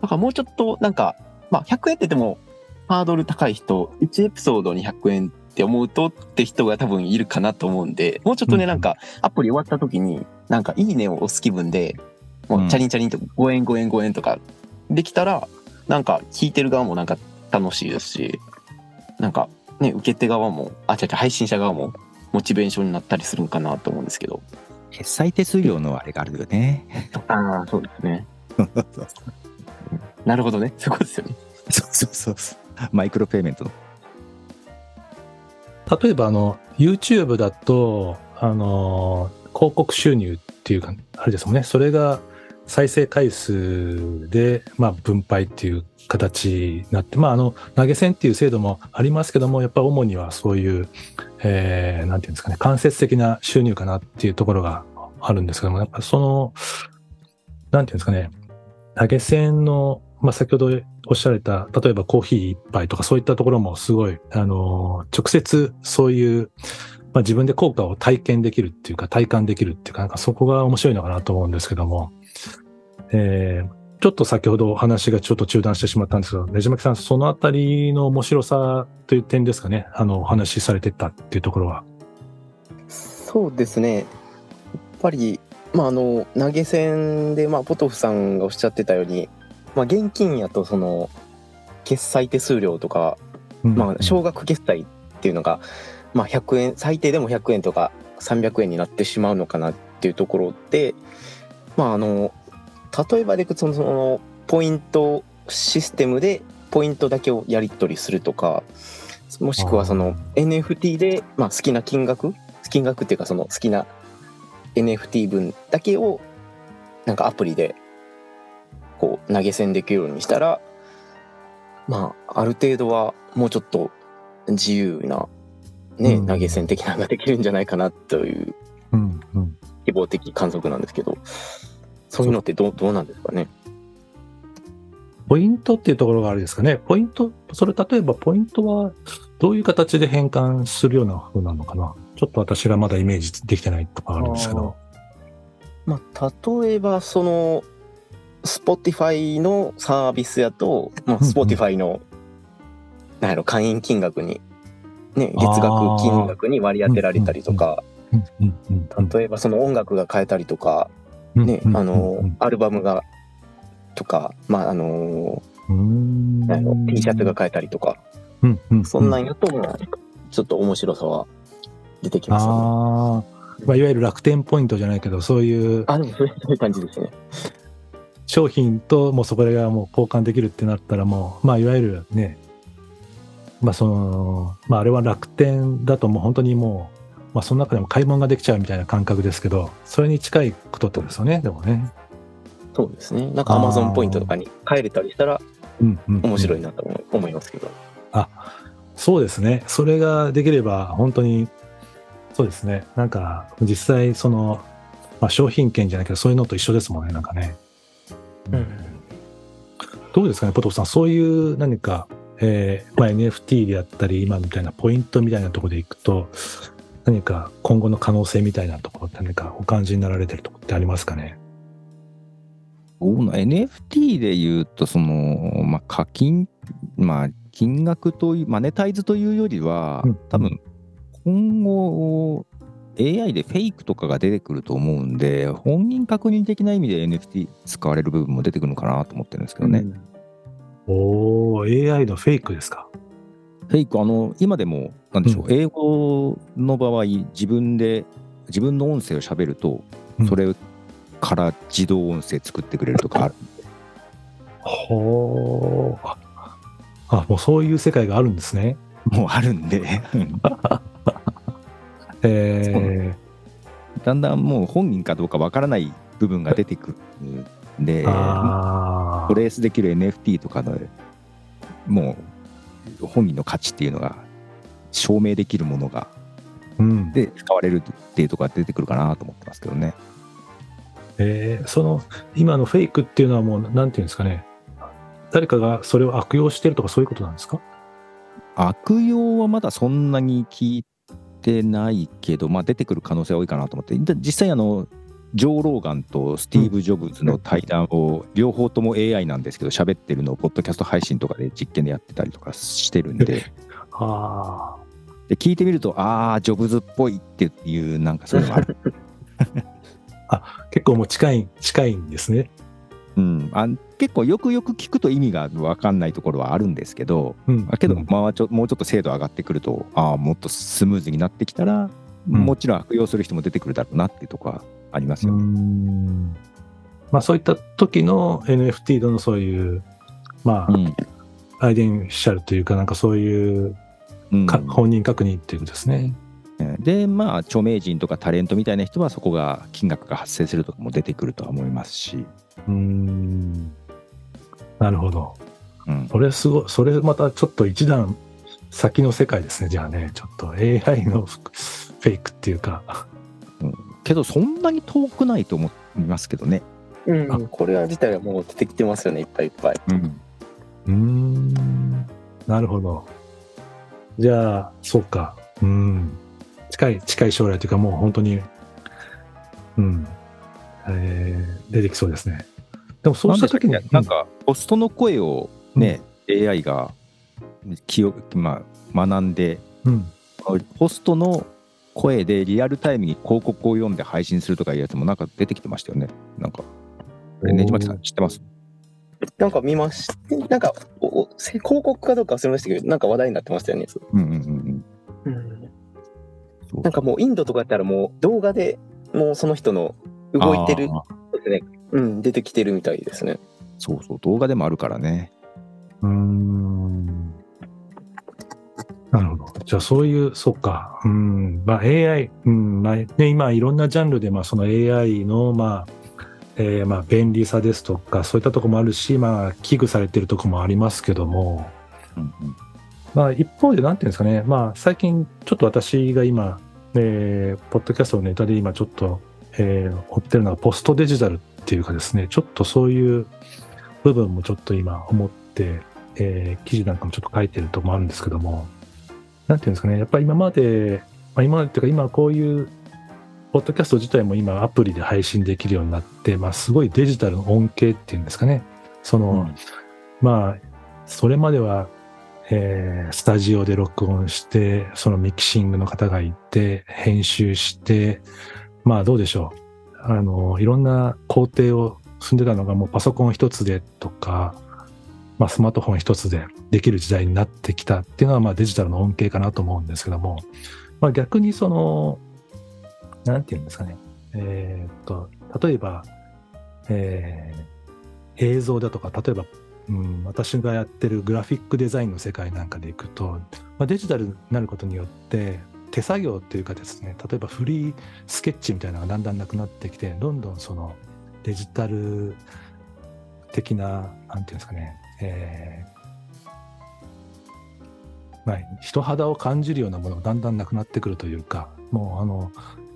だからもうちょっと、なんか、まあ、100円って言っても、ハードル高い人、1エピソードに100円って思うとって人が多分いるかなと思うんで、もうちょっとね、なんか、アプリ終わった時に、なんか、いいねを押す気分で、もう、チャリンチャリンと5円5円5円とかできたら、なんか、聞いてる側もなんか楽しいですし、なんか、ね、受け手側も、あ、違う違う、配信者側も、モチベーションになったりするんかなと思うんですけど。決済手数料のあれがあるよね。ああ、そうですね。なるほどね。そこですよね。そうそうそう。マイクロペイメントの。例えば、あの、YouTube だと、あの、広告収入っていうか、あれですもんね。それが再生回数で、まあ、分配っていう形になって、まあ、あの、投げ銭っていう制度もありますけども、やっぱ主にはそういう、えー、なんていうんですかね、間接的な収入かなっていうところがあるんですけども、やっぱその、なんていうんですかね、投げ銭の、まあ、先ほどおっしゃられた、例えばコーヒー一杯とかそういったところもすごい、あの、直接そういう、まあ、自分で効果を体験できるっていうか、体感できるっていうか、なんかそこが面白いのかなと思うんですけども、えー、ちょっと先ほどお話がちょっと中断してしまったんですけど、ねじまきさん、そのあたりの面白さという点ですかね、あの、お話しされてたっていうところは。そうですね。やっぱり、まあ、あの、投げ銭で、まあ、ポトフさんがおっしゃってたように、まあ、現金やと、その、決済手数料とか、まあ、少額決済っていうのが、まあ、100円、最低でも100円とか300円になってしまうのかなっていうところで、まあ、あの、例えばでそのそのポイントシステムでポイントだけをやり取りするとかもしくはその NFT で、まあ、好きな金額金額っていうかその好きな NFT 分だけをなんかアプリでこう投げ銭できるようにしたらまあある程度はもうちょっと自由なね、うん、投げ銭的なのができるんじゃないかなという希望的観測なんですけど。そういうのってどどうなんですかね？ポイントっていうところがあるんですかね？ポイント、それ例えばポイントはどういう形で変換するような風なのかな？ちょっと私がまだイメージできてないとかあるんですけど。まあ、例えばその、Spotify のサービスやと、まあ、Spotify の、うんうん、なんやろ、会員金額に、ね、月額金額に割り当てられたりとか、例えばその音楽が変えたりとか、ね、あの、アルバムが、とか、まあ、あのー、あの T シャツが変えたりとか、そんなんやと、ちょっと面白さは出てきますね。あまあ、いわゆる楽天ポイントじゃないけど、そういう。あ、でもそういう感じですね。商品ともうそこがもう交換できるってなったらもう、まあ、いわゆるね、まあその、まああれは楽天だともう本当にもう、まあ、その中でも買い物ができちゃうみたいな感覚ですけど、それに近いことってことですよね、でもね。そうですね。なんかアマゾンポイントとかに帰れたりしたら、面白いなと思いますけど。あ、そうですね。それができれば、本当に、そうですね。なんか、実際、その、まあ、商品券じゃないけど、そういうのと一緒ですもんね、なんかね。うん。どうですかね、ポトフさん。そういう何か、えーまあ、NFT であったり、今みたいなポイントみたいなところでいくと、何か今後の可能性みたいなところって何かお感じになられてるところってありますかね？NFT で言うと、その、まあ、課金、まあ、金額という、マネタイズというよりは、うん、多分、今後、AI でフェイクとかが出てくると思うんで、本人確認的な意味で NFT 使われる部分も出てくるのかなと思ってるんですけどね。うん、おー、AI のフェイクですか？フェイク、あの、今でも、なんでしょう、うん、英語の場合、自分で、自分の音声を喋ると、それから自動音声作ってくれるとかある、ほう。あ、もうそういう世界があるんですね。もうあるんで えー、だんだんもう本人かどうかわからない部分が出てくるんで、トレースできる NFT とかの、もう本人の価値っていうのが証明できるものが、うん、で使われるっていうところが出てくるかなと思ってますけどね。えー、その今のフェイクっていうのはもうなんていうんですかね。誰かがそれを悪用してるとかそういうことなんですか？悪用はまだそんなに聞いてないけど、まあ、出てくる可能性は多いかなと思って、実際あの、ジョー・ローガンとスティーブ・ジョブズの対談を両方とも AI なんですけど喋ってるのをポッドキャスト配信とかで実験でやってたりとかしてるんで。で聞いてみるとああジョブズっぽいっていうなんかそういうのがある。あ結構もう近い近いんですね。うん、あ結構よくよく聞くと意味が分かんないところはあるんですけど、うん、けど、まあ、ちょもうちょっと精度上がってくるとああもっとスムーズになってきたら、うん、もちろん悪用する人も出てくるだろうなっていうところはありますよね。まあ、そういった時の NFT のそういうまあ、うん、アイデンシャルというかなんかそういう、本人確認っていうことですね。でまあ著名人とかタレントみたいな人はそこが金額が発生するとかも出てくるとは思いますし。うんなるほど。うん、それすごい、それまたちょっと一段先の世界ですね、じゃあね、ちょっと AI のフェイクっていうか。うん、けど、そんなに遠くないと思いますけどね。うん、これは自体はもう出てきてますよね、いっぱいいっぱい。うん。うんなるほど。じゃあ、そうか。うん。近い、近い将来というか、もう本当に、うん。えー、出てきそうですね。でもそうした時に、なんか、ポストの声をね、うん、AI が記憶、まあ、学んで、うん、ポストの声でリアルタイムに広告を読んで配信するとかいうやつもなんか出てきてましたよね。なんか、ねじまきさん知ってます？なんか見ましなんかお広告かどうか忘れましたけど、なんか話題になってましたよね。うんうんうんうん。なんかもうインドとかやったらもう動画でもうその人の動いてるですね。うん、出てきてるみたいですね。そうそう、動画でもあるからね。うん。なるほど。じゃあそういう、そっか。うん。まあ AI、うん。まあね、今いろんなジャンルで、まあその AI の、まあ、えー、まあ便利さですとか、そういったとこもあるし、まあ危惧されてるとこもありますけども、うんうん、まあ一方で、なんていうんですかね、まあ最近ちょっと私が今、えー、ポッドキャストのネタで今ちょっとえー、追ってるのはポストデジタルっていうかですね、ちょっとそういう部分もちょっと今思って、えー、記事なんかもちょっと書いてるとこもあるんですけども、なんていうんですかね、やっぱり今まで、まあ、今までっていうか今こういうポッドキャスト自体も今アプリで配信できるようになって、まあすごいデジタルの恩恵っていうんですかね、その、うん、まあ、それまではえー、スタジオで録音して、そのミキシングの方がいて、編集して、まあどうでしょう。あの、いろんな工程を進んでたのがもうパソコン一つでとか、まあスマートフォン一つでできる時代になってきたっていうのはまあデジタルの恩恵かなと思うんですけども、まあ逆にその、なんていうんですかね。えー、っと、例えば、えー、映像だとか、例えば、うん、私がやってるグラフィックデザインの世界なんかでいくと、まあ、デジタルになることによって、手作業っていうかですね例えばフリースケッチみたいなのがだんだんなくなってきてどんどんそのデジタル的ななんていうんですかね、えー。まあ、人肌を感じるようなものがだんだんなくなってくるというかもうあの、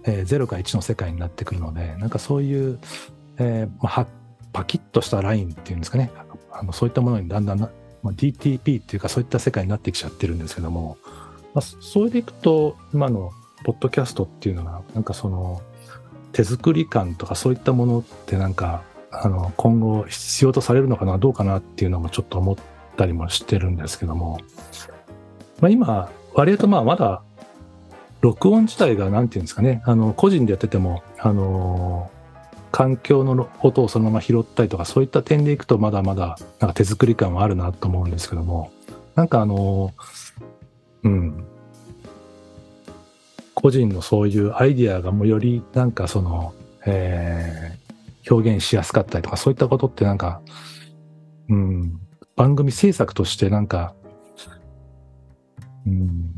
えー、0か1の世界になってくるのでなんかそういう、えーまあ、パキッとしたラインっていうんですかね。あのそういったものにだんだん、まあ、DTP っていうかそういった世界になってきちゃってるんですけどもまあ、それでいくと、今のポッドキャストっていうのは、なんかその、手作り感とかそういったものってなんか、あの、今後必要とされるのかな、どうかなっていうのもちょっと思ったりもしてるんですけども、まあ今、割とまあまだ、録音自体がなんていうんですかね、あの、個人でやってても、あの、環境の音をそのまま拾ったりとか、そういった点でいくとまだまだ、なんか手作り感はあるなと思うんですけども、なんかあの、うん。個人のそういうアイディアがもよりなんかその、えー、表現しやすかったりとか、そういったことってなんか、うん、番組制作としてなんか、うん、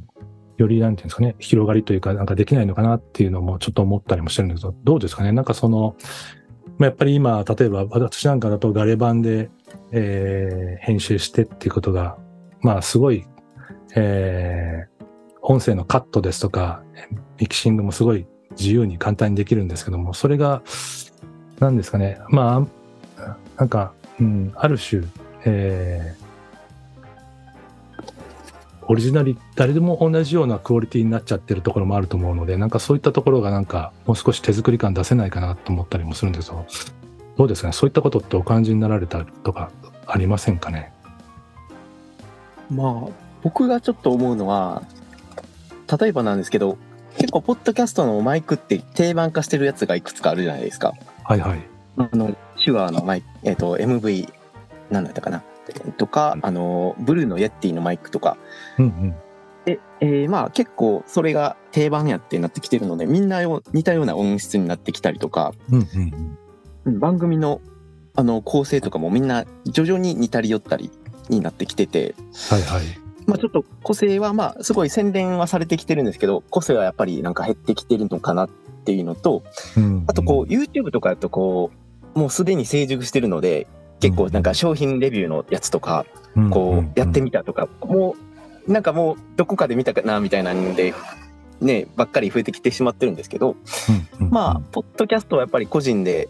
よりなんていうんですかね、広がりというか、なんかできないのかなっていうのもちょっと思ったりもしてるんですけど、どうですかね？なんかその、まあ、やっぱり今、例えば私なんかだとガレ版で、えー、編集してっていうことが、まあすごい、えー、音声のカットですとか、ミキシングもすごい自由に簡単にできるんですけども、それが、何ですかね、まあ、なんか、うん、ある種、えー、オリジナリ、誰でも同じようなクオリティになっちゃってるところもあると思うので、なんかそういったところがなんか、もう少し手作り感出せないかなと思ったりもするんですけど、どうですかね、そういったことってお感じになられたとかありませんかね。まあ、僕がちょっと思うのは、例えばなんですけど、結構、ポッドキャストのマイクって定番化してるやつがいくつかあるじゃないですか。はいはい。あの、手話のマイク、えっ、ー、と、MV、なんだったかな。とか、あの、ブルーのイエッティのマイクとか。うんうん。で、えー、まあ結構それが定番やってなってきてるので、みんな似たような音質になってきたりとか、うんうんうん、番組のあの構成とかもみんな徐々に似たり寄ったりになってきてて、はいはい。まあちょっと個性はまあすごい洗練はされてきてるんですけど、個性はやっぱりなんか減ってきてるのかなっていうのと、あとこう YouTube とかだとこう、もうすでに成熟してるので、結構なんか商品レビューのやつとか、こうやってみたとか、もうなんかもうどこかで見たかなみたいなんで、ね、ばっかり増えてきてしまってるんですけど、まあ、ポッドキャストはやっぱり個人で、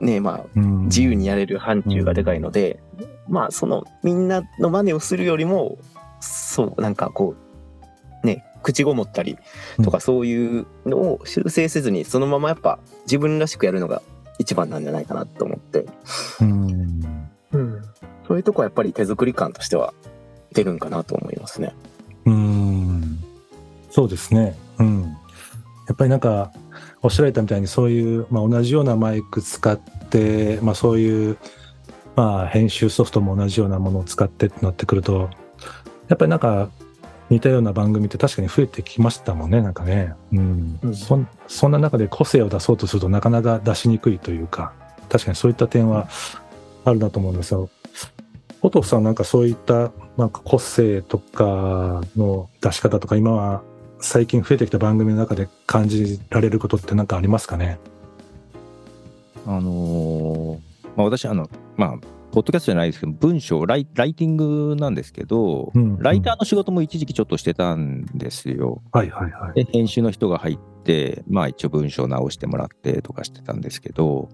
ね、まあ、自由にやれる範疇がでかいので、まあ、そのみんなの真似をするよりも、そう、なんかこう、ね、口ごもったりとかそういうのを修正せずに、そのままやっぱ自分らしくやるのが一番なんじゃないかなと思って。うん。うん。そういうとこはやっぱり手作り感としては出るんかなと思いますね。うん。そうですね。うん。やっぱりなんか、おっしゃられたみたいにそういう、まあ、同じようなマイク使って、まあ、そういう、まあ、編集ソフトも同じようなものを使ってってなってくると、やっぱりなんか、似たような番組って確かに増えてきましたもんね、なんかね。うん。うん、そそんな中で個性を出そうとするとなかなか出しにくいというか、確かにそういった点はあるなと思うんですよ。ポトフさんなんかそういったなんか個性とかの出し方とか今は最近増えてきた番組の中で感じられることって何かありますかね？あのー、まあ、私あのまあポッドキャストじゃないですけど、文章ライ、ライティングなんですけど、うん、ライターの仕事も一時期ちょっとしてたんですよ。はいはいはい。で、編集の人が入って、まあ一応文章直してもらってとかしてたんですけど、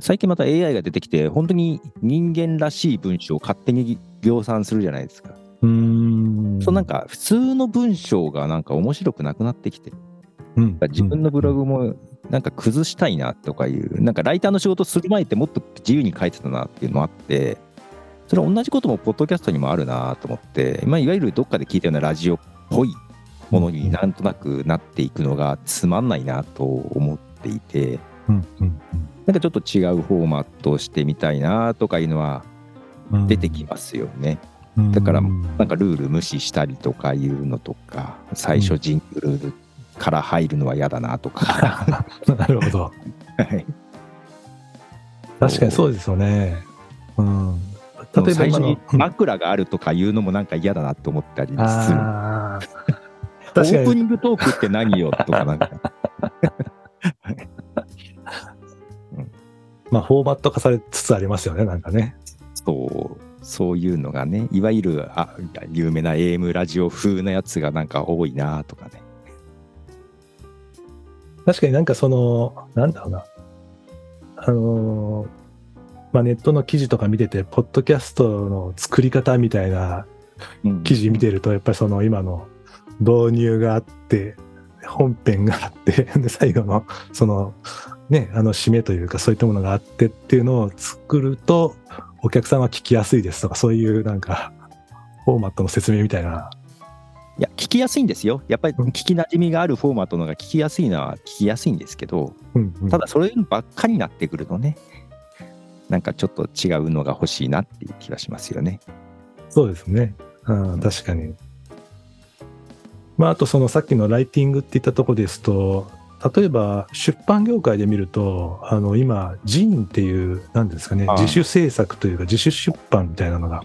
最近また AI が出てきて、本当に人間らしい文章を勝手に量産するじゃないですか。うん。そうなんか普通の文章がなんか面白くなくなってきて、うん、自分のブログもなんか崩したいなとかいう、なんかライターの仕事する前ってもっと自由に書いてたなっていうのもあって、それは同じこともポッドキャストにもあるなと思って、まあ、いわゆるどっかで聞いたようなラジオっぽいものになんとなくなっていくのがつまんないなと思っていて、なんかちょっと違うフォーマットをしてみたいなとかいうのは出てきますよね。だからなんかルール無視したりとかいうのとか最初ジングルから入るのは嫌だなとか なるほど。はい。確かにそうですよね。うん。例えば最初に枕があるとかいうのもなんか嫌だなと思ったりする。オープニングトークって何よとかなんか。まあ、フォーマット化されつつありますよね、なんかね。そう、そういうのがね、いわゆるあ有名な AM ラジオ風なやつがなんか多いなとかね。確かになんかその、なんだろうな。あのまあ、ネットの記事とか見てて、ポッドキャストの作り方みたいな記事見てると、やっぱりその今の導入があって、本編があって、で、最後の、その、ね、あの、締めというか、そういったものがあってっていうのを作ると、お客さんは聞きやすいですとか、そういうなんか、フォーマットの説明みたいないや、聞きやすいんですよ。やっぱり聞きなじみがあるフォーマットのが聞きやすいのは聞きやすいんですけど、うんうん、ただそればっかりになってくるとね、なんかちょっと違うのが欲しいなっていう気がしますよね。そうですね。うん、確かに。まあ、あとそのさっきのライティングって言ったところですと、例えば出版業界で見ると、あの今、ジーンっていう、なんですかね、自主制作というか自主出版みたいなのが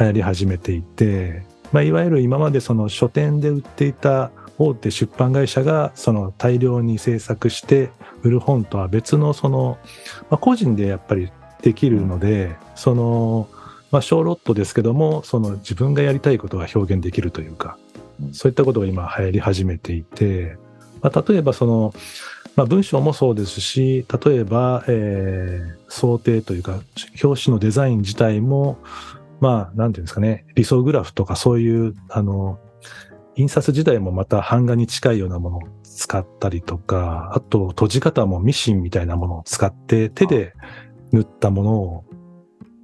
流行り始めていて、まあ、いわゆる今までその書店で売っていた大手出版会社がその大量に制作して売る本とは別のその、まあ、個人でやっぱりできるので、その、まあ、小ロットですけども、その自分がやりたいことが表現できるというか、そういったことが今流行り始めていて、まあ、例えばその、まあ、文章もそうですし、例えば、えー、想定というか、表紙のデザイン自体も、まあ、なんていうんですかね、理想グラフとかそういう、あの、印刷自体もまた版画に近いようなものを使ったりとか、あと閉じ方もミシンみたいなものを使って手で塗ったものを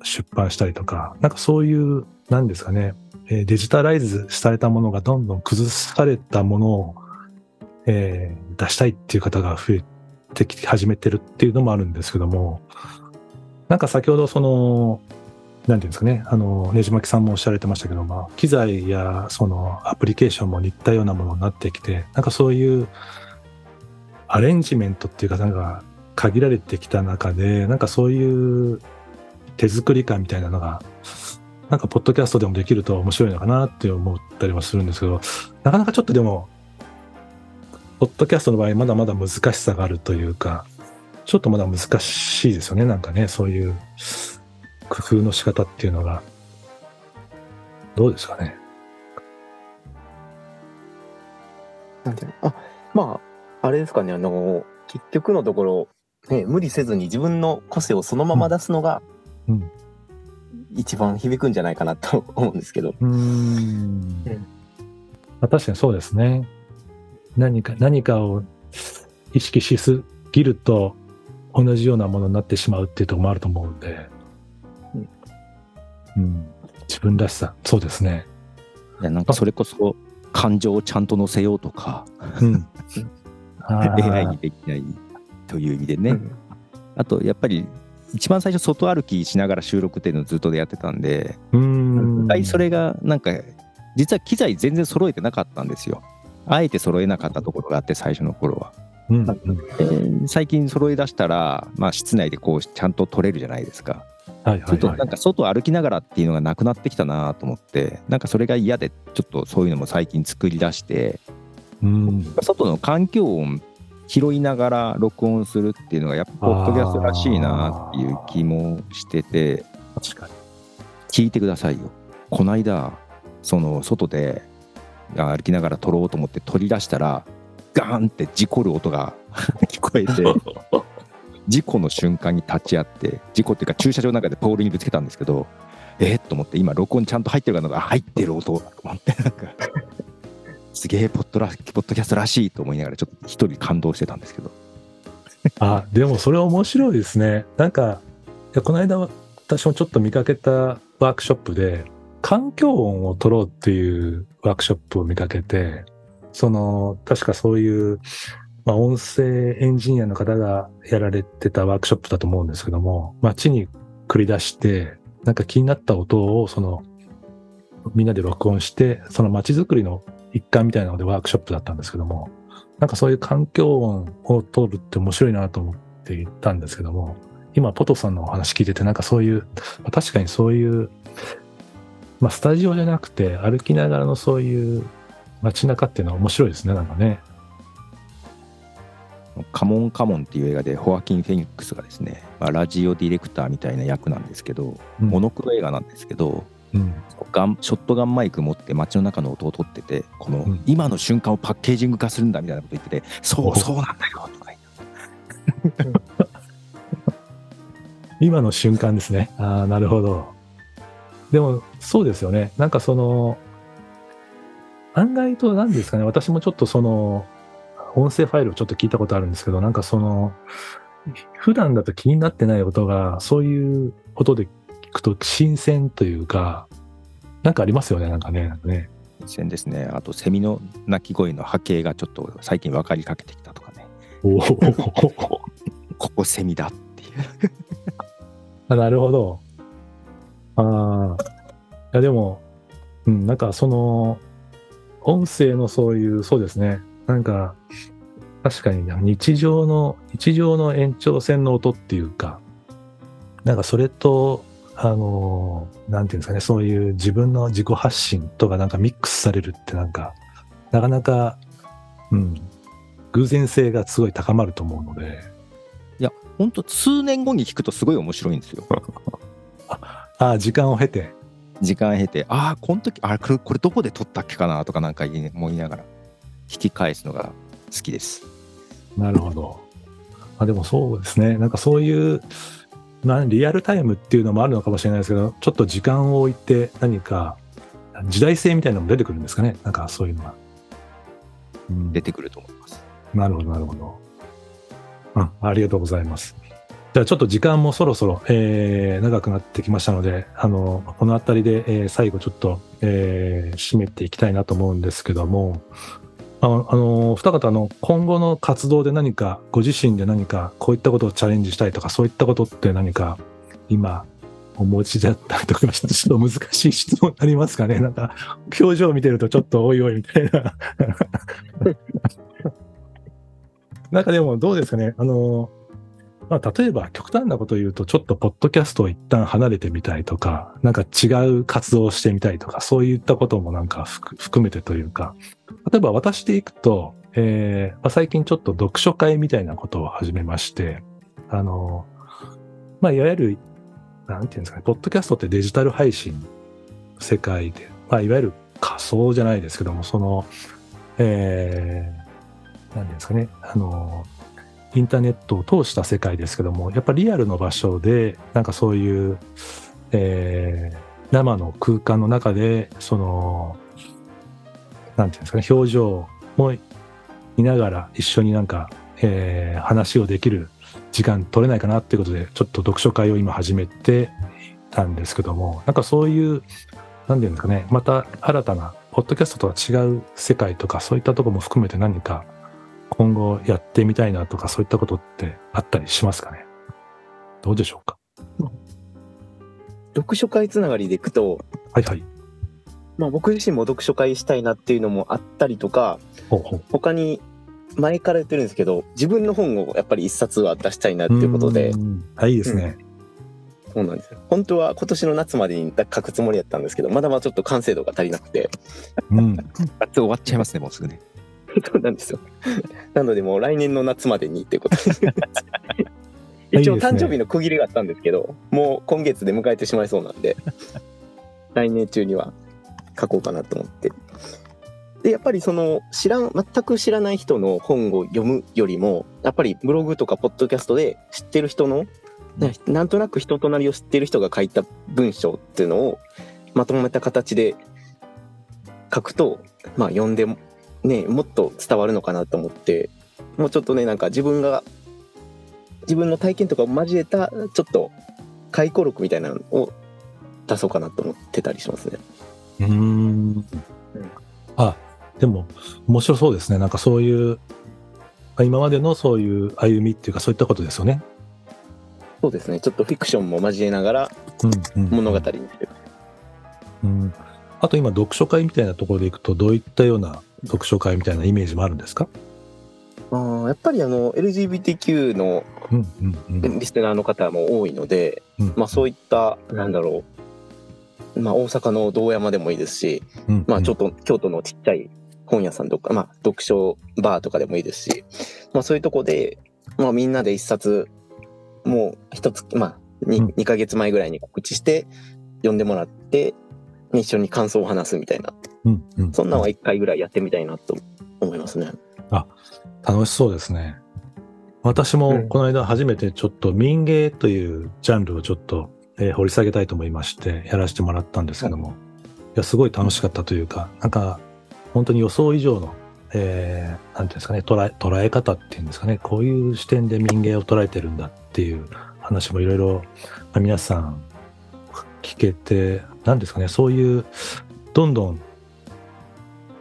出版したりとか、なんかそういう、なんですかね、デジタライズされたものがどんどん崩されたものを、えー、出したいっていう方が増えてき始めてるっていうのもあるんですけども、なんか先ほどその、なんていうんですかね、あの、ねじまきさんもおっしゃられてましたけど、ま、機材やそのアプリケーションも似たようなものになってきて、なんかそういうアレンジメントっていうか、なんか限られてきた中で、なんかそういう手作り感みたいなのが、なんかポッドキャストでもできると面白いのかなって思ったりはするんですけど、なかなかちょっとでも、ポッドキャストの場合まだまだ難しさがあるというか、ちょっとまだ難しいですよね、なんかね、そういう工夫の仕方っていうのが。どうですかね？なんていうの？あ、まあ、あれですかね、あの、結局のところ、ね、無理せずに自分の個性をそのまま出すのが、うん、一番響くんじゃないかなと思うんですけど。うん。まあ、確かにそうですね。何か、何かを意識しすぎると、同じようなものになってしまうっていうところもあると思うんで。うん。うん、自分らしさ、そうですね。いや、なんかそれこそ、感情をちゃんと乗せようとか、うん、AI にできないという意味でね。うん、あと、やっぱり一番最初外歩きしながら収録っていうのをずっとでやってたんでうん。それがなんか実は機材全然揃えてなかったんですよ。あえて揃えなかったところがあって最初の頃は、うん。うん、最近揃え出したら、まあ、室内でこうちゃんと撮れるじゃないですかはいはい、はい、なんか外歩きながらっていうのがなくなってきたなと思ってなんかそれが嫌でちょっとそういうのも最近作り出してうん。外の環境音拾いながら録音するっていうのがやっぱポッドキャストらしいなっていう気もしてて確かに。聞いてくださいよ。この間その外で歩きながら撮ろうと思って取り出したらガーンって事故る音が 聞こえて 事故の瞬間に立ち会って事故っていうか駐車場の中でポールにぶつけたんですけどえっと思って今録音ちゃんと入ってるかな入ってる音と思ってなんかすげえポッドラポッドキャストらしいと思いながらちょっと一人感動してたんですけど。あでもそれ面白いですね。なんかこの間私もちょっと見かけたワークショップで環境音を取ろうっていうワークショップを見かけてその確かそういうまあ、音声エンジニアの方がやられてたワークショップだと思うんですけども、街に繰り出して、なんか気になった音を、その、みんなで録音して、その街づくりの一環みたいなのでワークショップだったんですけども、なんかそういう環境音を通るって面白いなと思っていたんですけども、今、ポトさんのお話聞いてて、なんかそういう、確かにそういう、まあ、スタジオじゃなくて、歩きながらのそういう街中っていうのは面白いですね、なんかね。カモンカモンっていう映画でホアキン・フェニックスがですね、まあ、ラジオディレクターみたいな役なんですけど、うん、モノクロ映画なんですけど、うん、ガンショットガンマイク持って街の中の音を取っててこの今の瞬間をパッケージング化するんだみたいなこと言ってて、そうそうなんだよとか言って。今の瞬間ですね。ああ、なるほど。でも、そうですよね。なんかその、案外と何ですかね、私もちょっとその、音声ファイルをちょっと聞いたことあるんですけど、なんかその、普段だと気になってない音が、そういう音で聞くと新鮮というか、なんかありますよね、なんかね。なんかね新鮮ですね。あと、セミの鳴き声の波形がちょっと最近分かりかけてきたとかね。おおここセミだっていう あ。なるほど。ああ。いや、でも、うん、なんかその、音声のそういう、そうですね。なんか、確かに日常の、日常の延長線の音っていうか、なんかそれと、あの、なんていうんですかね、そういう自分の自己発信とかなんかミックスされるってなんか、なかなか、うん、偶然性がすごい高まると思うので。いや、本当数年後に聞くとすごい面白いんですよ。あ あ、時間を経て。時間経て、ああ、この時、あれ、これどこで撮ったっけかなとかなんか思いながら、引き返すのが好きです。なるほど。あでもそうですね。なんかそういう、まあ、リアルタイムっていうのもあるのかもしれないですけど、ちょっと時間を置いて何か時代性みたいなのも出てくるんですかね。なんかそういうのは。うん、出てくると思います。なるほど、なるほど。うん、ありがとうございます。じゃあちょっと時間もそろそろ、えー、長くなってきましたので、あの、このあたりで、えー、最後ちょっと、えー、締めていきたいなと思うんですけども、あの、あの二方の今後の活動で何か、ご自身で何かこういったことをチャレンジしたいとか、そういったことって何か今お持ちだったりとかちょっと難しい質問になりますかね。なんか、表情を見てるとちょっとおいおいみたいな なんかでもどうですかね。あの、まあ、例えば極端なことを言うと、ちょっとポッドキャストを一旦離れてみたいとか、なんか違う活動をしてみたいとか、そういったこともなんか含めてというか、例えば私でいくと、えーまあ、最近ちょっと読書会みたいなことを始めまして、あの、まあ、いわゆる、なんていうんですかね、ポッドキャストってデジタル配信世界で、まあ、いわゆる仮想じゃないですけども、その、えー、なんていうんですかね、あの、インターネットを通した世界ですけども、やっぱリアルの場所で、なんかそういう、えー、生の空間の中で、その、なんていうんですかね、表情も見ながら一緒になんか、えー、話をできる時間取れないかなっていうことで、ちょっと読書会を今始めてたんですけども、なんかそういう、なんていうんですかね、また新たな、ポッドキャストとは違う世界とか、そういったとこも含めて何か今後やってみたいなとか、そういったことってあったりしますかね？どうでしょうか？読書会つながりでいくと、はいはい。まあ僕自身も読書会したいなっていうのもあったりとか、ほうほう他に前から言ってるんですけど、自分の本をやっぱり一冊は出したいなっていうことで。はい、いいですね、うん、そうなんですよ。本当は今年の夏までに書くつもりやったんですけど、まだまだちょっと完成度が足りなくて。うん。夏終わっちゃいますね、もうすぐね。そうなんですよ。なのでもう来年の夏までにっていうことで。一応誕生日の区切りがあったんですけど、もう今月で迎えてしまいそうなんで、来年中には書こうかなと思って。で、やっぱりその知らん、全く知らない人の本を読むよりも、やっぱりブログとかポッドキャストで知ってる人の、ね、なんとなく人となりを知ってる人が書いた文章っていうのをまとめた形で書くと、まあ読んでね、もっと伝わるのかなと思って、もうちょっとね、なんか自分が、自分の体験とかを交えた、ちょっと回顧録みたいなのを出そうかなと思ってたりしますね。うん。うん、あ、でも、面白そうですね。なんかそういう、今までのそういう歩みっていうか、そういったことですよね。そうですね。ちょっとフィクションも交えながら、物語にしてる。うん、うん、あと今、読書会みたいなところでいくと、どういったような読書会みたいなイメージもあるんですか？あやっぱりあの LGBTQ のリスナーの方も多いので、うんうん、まあ、そういったなんだろう、まあ、大阪の堂山でもいいですし、うんうん、まあ、ちょっと京都のちっちゃい本屋さんとか、まあ、読書バーとかでもいいですし、まあ、そういうとこで、まあ、みんなで一冊もう一つ、まあ2、2ヶ月前ぐらいに告知して読んでもらって一緒に感想を話すみたいなうんうん、そんなのは一回ぐらいやってみたいなと思いますね。あ、楽しそうですね。私もこの間初めてちょっと民芸というジャンルをちょっと、えー、掘り下げたいと思いましてやらせてもらったんですけども、いや、すごい楽しかったというか、なんか本当に予想以上の、えー、なんていうんですかね、捉え、捉え方っていうんですかね、こういう視点で民芸を捉えてるんだっていう話もいろいろ皆さん聞けて、なんですかね、そういう、どんどん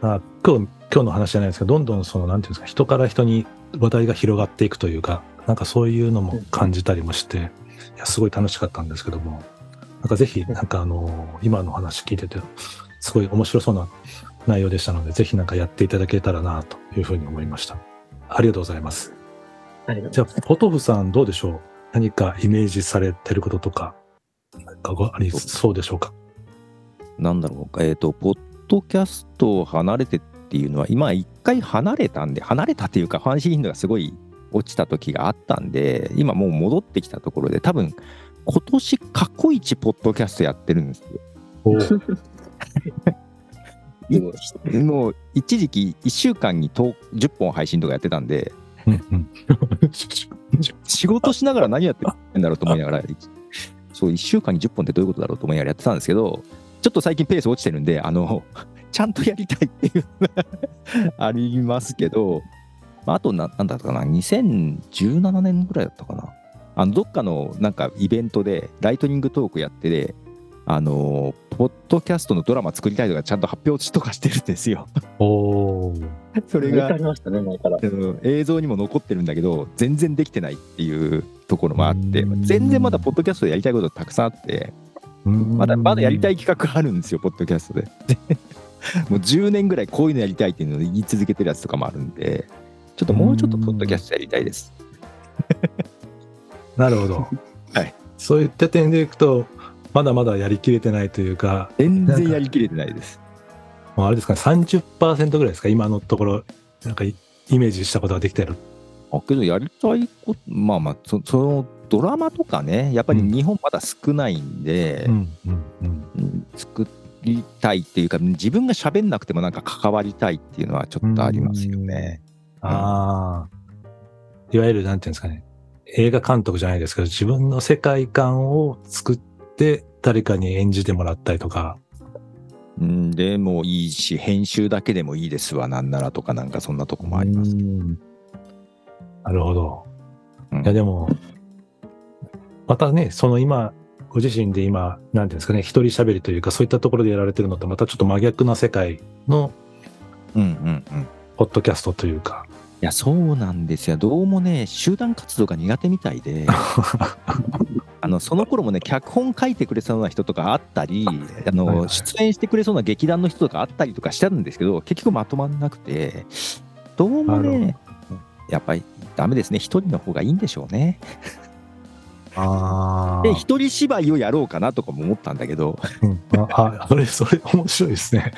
あ今日、今日の話じゃないですけど、どんどんその、なんていうんですか、人から人に話題が広がっていくというか、なんかそういうのも感じたりもして、いや、すごい楽しかったんですけども、なんかぜひ、なんかあの、今の話聞いてて、すごい面白そうな内容でしたので、ぜひなんかやっていただけたらなというふうに思いました。ありがとうございます。じゃあ、ポトフさんどうでしょう？何かイメージされてることとか、なんかありそうでしょうか？なんだろう、えっ、ー、と、ポッドキャストを離れてっていうのは、今一回離れたんで、離れたっていうか、話頻度がすごい落ちた時があったんで、今もう戻ってきたところで、多分今年過去一ポッドキャストやってるんですよ。もう一時期1週間に10本配信とかやってたんで、仕事しながら何やってんだろうと思いながら、そう1週間に10本ってどういうことだろうと思いながらやってたんですけど、ちょっと最近ペース落ちてるんで、あの、ちゃんとやりたいっていう ありますけど、あとな、なんだったかな、2017年ぐらいだったかな。あのどっかのなんかイベントでライトニングトークやってで、あのポッドキャストのドラマ作りたいとかちゃんと発表とかしてるんですよ。お それが、ね、映像にも残ってるんだけど全然できてないっていうところもあって全然まだポッドキャストでやりたいことたくさんあってまだまだやりたい企画あるんですよポッドキャストで。もう10年ぐらいこういうのやりたいっていうのを言い続けてるやつとかもあるんでちょっともうちょっとポッドキャストやりたいです。なるほど。はい。そういった点でいくと、まだまだやりきれてないというか。全然やりきれてないです。もうあれですかね、30%ぐらいですか、今のところ、なんかイメージしたことができてる。あけど、やりたいこと、まあまあそ、そのドラマとかね、やっぱり日本まだ少ないんで、作りたいっていうか、自分が喋んなくてもなんか関わりたいっていうのはちょっとありますよね。ああ。いわゆる、なんていうんですかね。映画監督じゃないですけど、自分の世界観を作って誰かに演じてもらったりとか。んでもいいし、編集だけでもいいですわ、なんならとか、なんかそんなとこもあります。なるほど。うん、いや、でも、またね、その今、ご自身で今、なんていうんですかね、一人喋りというか、そういったところでやられてるのと、またちょっと真逆な世界の、うんうんうん。ポッドキャストというか。いや、そうなんですよ。どうもね、集団活動が苦手みたいで、あのその頃もね、脚本書いてくれそうな人とかあったり、あの、はいはい、出演してくれそうな劇団の人とかあったりとかしたんですけど、結局まとまんなくて、どうもね、やっぱりダメですね、一人の方がいいんでしょうね。あで、一人芝居をやろうかなとかも思ったんだけど、うん、ああ、それ、それ面白いですね。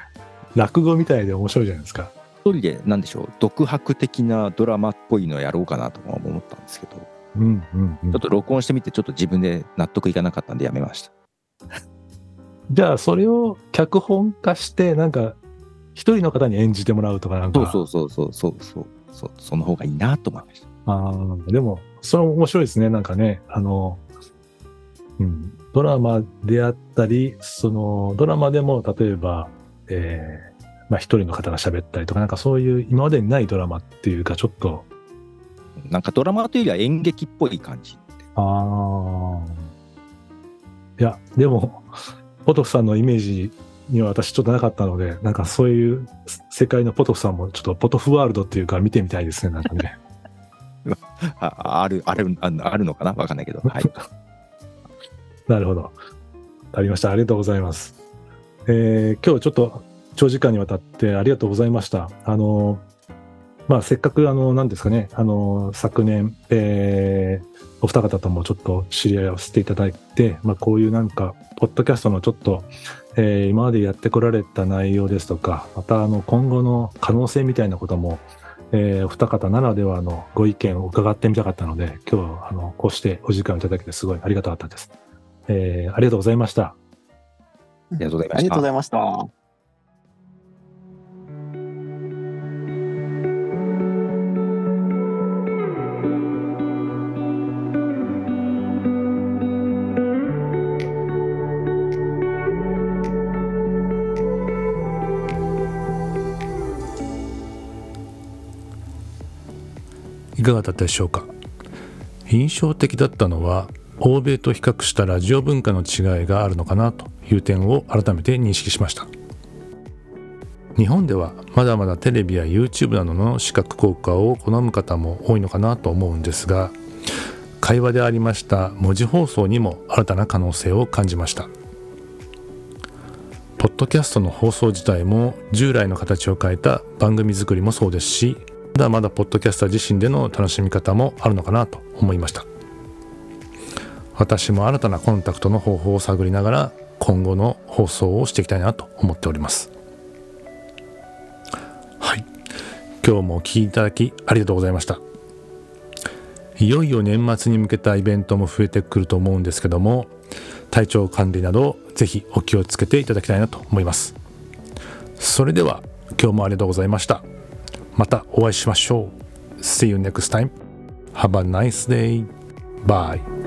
落語みたいで面白いじゃないですか。一人で、なんでしょう、独白的なドラマっぽいのやろうかなとか思ったんですけど、うんうんうん、ちょっと録音してみて、ちょっと自分で納得いかなかったんでやめました。じゃあ、それを脚本化して、なんか、一人の方に演じてもらうとかなんか。そうそうそうそうそうそう、その方がいいなと思いました。ああ、でも、それ面白いですね、なんかね、あの、うん、ドラマであったり、その、ドラマでも、例えば、えー、まあ一人の方が喋ったりとか、なんかそういう今までにないドラマっていうか、ちょっと。なんかドラマというよりは演劇っぽい感じ。ああ。いや、でも、ポトフさんのイメージには私ちょっとなかったので、なんかそういう世界のポトフさんもちょっとポトフワールドっていうか見てみたいですね、なんかね。あある、ある、あるのかな？わかんないけど。はい。なるほど。ありました。ありがとうございます。えー、今日ちょっと長時間にわたってありがとうございました。あの、まあ、せっかく、あの、なんですかね、あの、昨年、えー、お二方ともちょっと知り合いをしていただいて、まあ、こういうなんか、ポッドキャストのちょっと、えー、今までやってこられた内容ですとか、また、あの、今後の可能性みたいなことも、えー、お二方ならではのご意見を伺ってみたかったので、今日、あの、こうしてお時間をいただけてすごいありがたかったです。えー、ありがとうございました。ありがとうございました。ありがとうございました。かがだったでしょうか？印象的だったのは欧米と比較したラジオ文化の違いがあるのかなという点を改めて認識しました。日本ではまだまだテレビや YouTube などの視覚効果を好む方も多いのかなと思うんですが会話でありました文字放送にも新たな可能性を感じました。ポッドキャストの放送自体も従来の形を変えた番組作りもそうですしまだまだポッドキャスター自身での楽しみ方もあるのかなと思いました。私も新たなコンタクトの方法を探りながら今後の放送をしていきたいなと思っております。はい。今日もお聴きいただきありがとうございました。いよいよ年末に向けたイベントも増えてくると思うんですけども体調管理などぜひお気をつけていただきたいなと思います。それでは今日もありがとうございました。またお会いしましょう See you next time Have a nice day Bye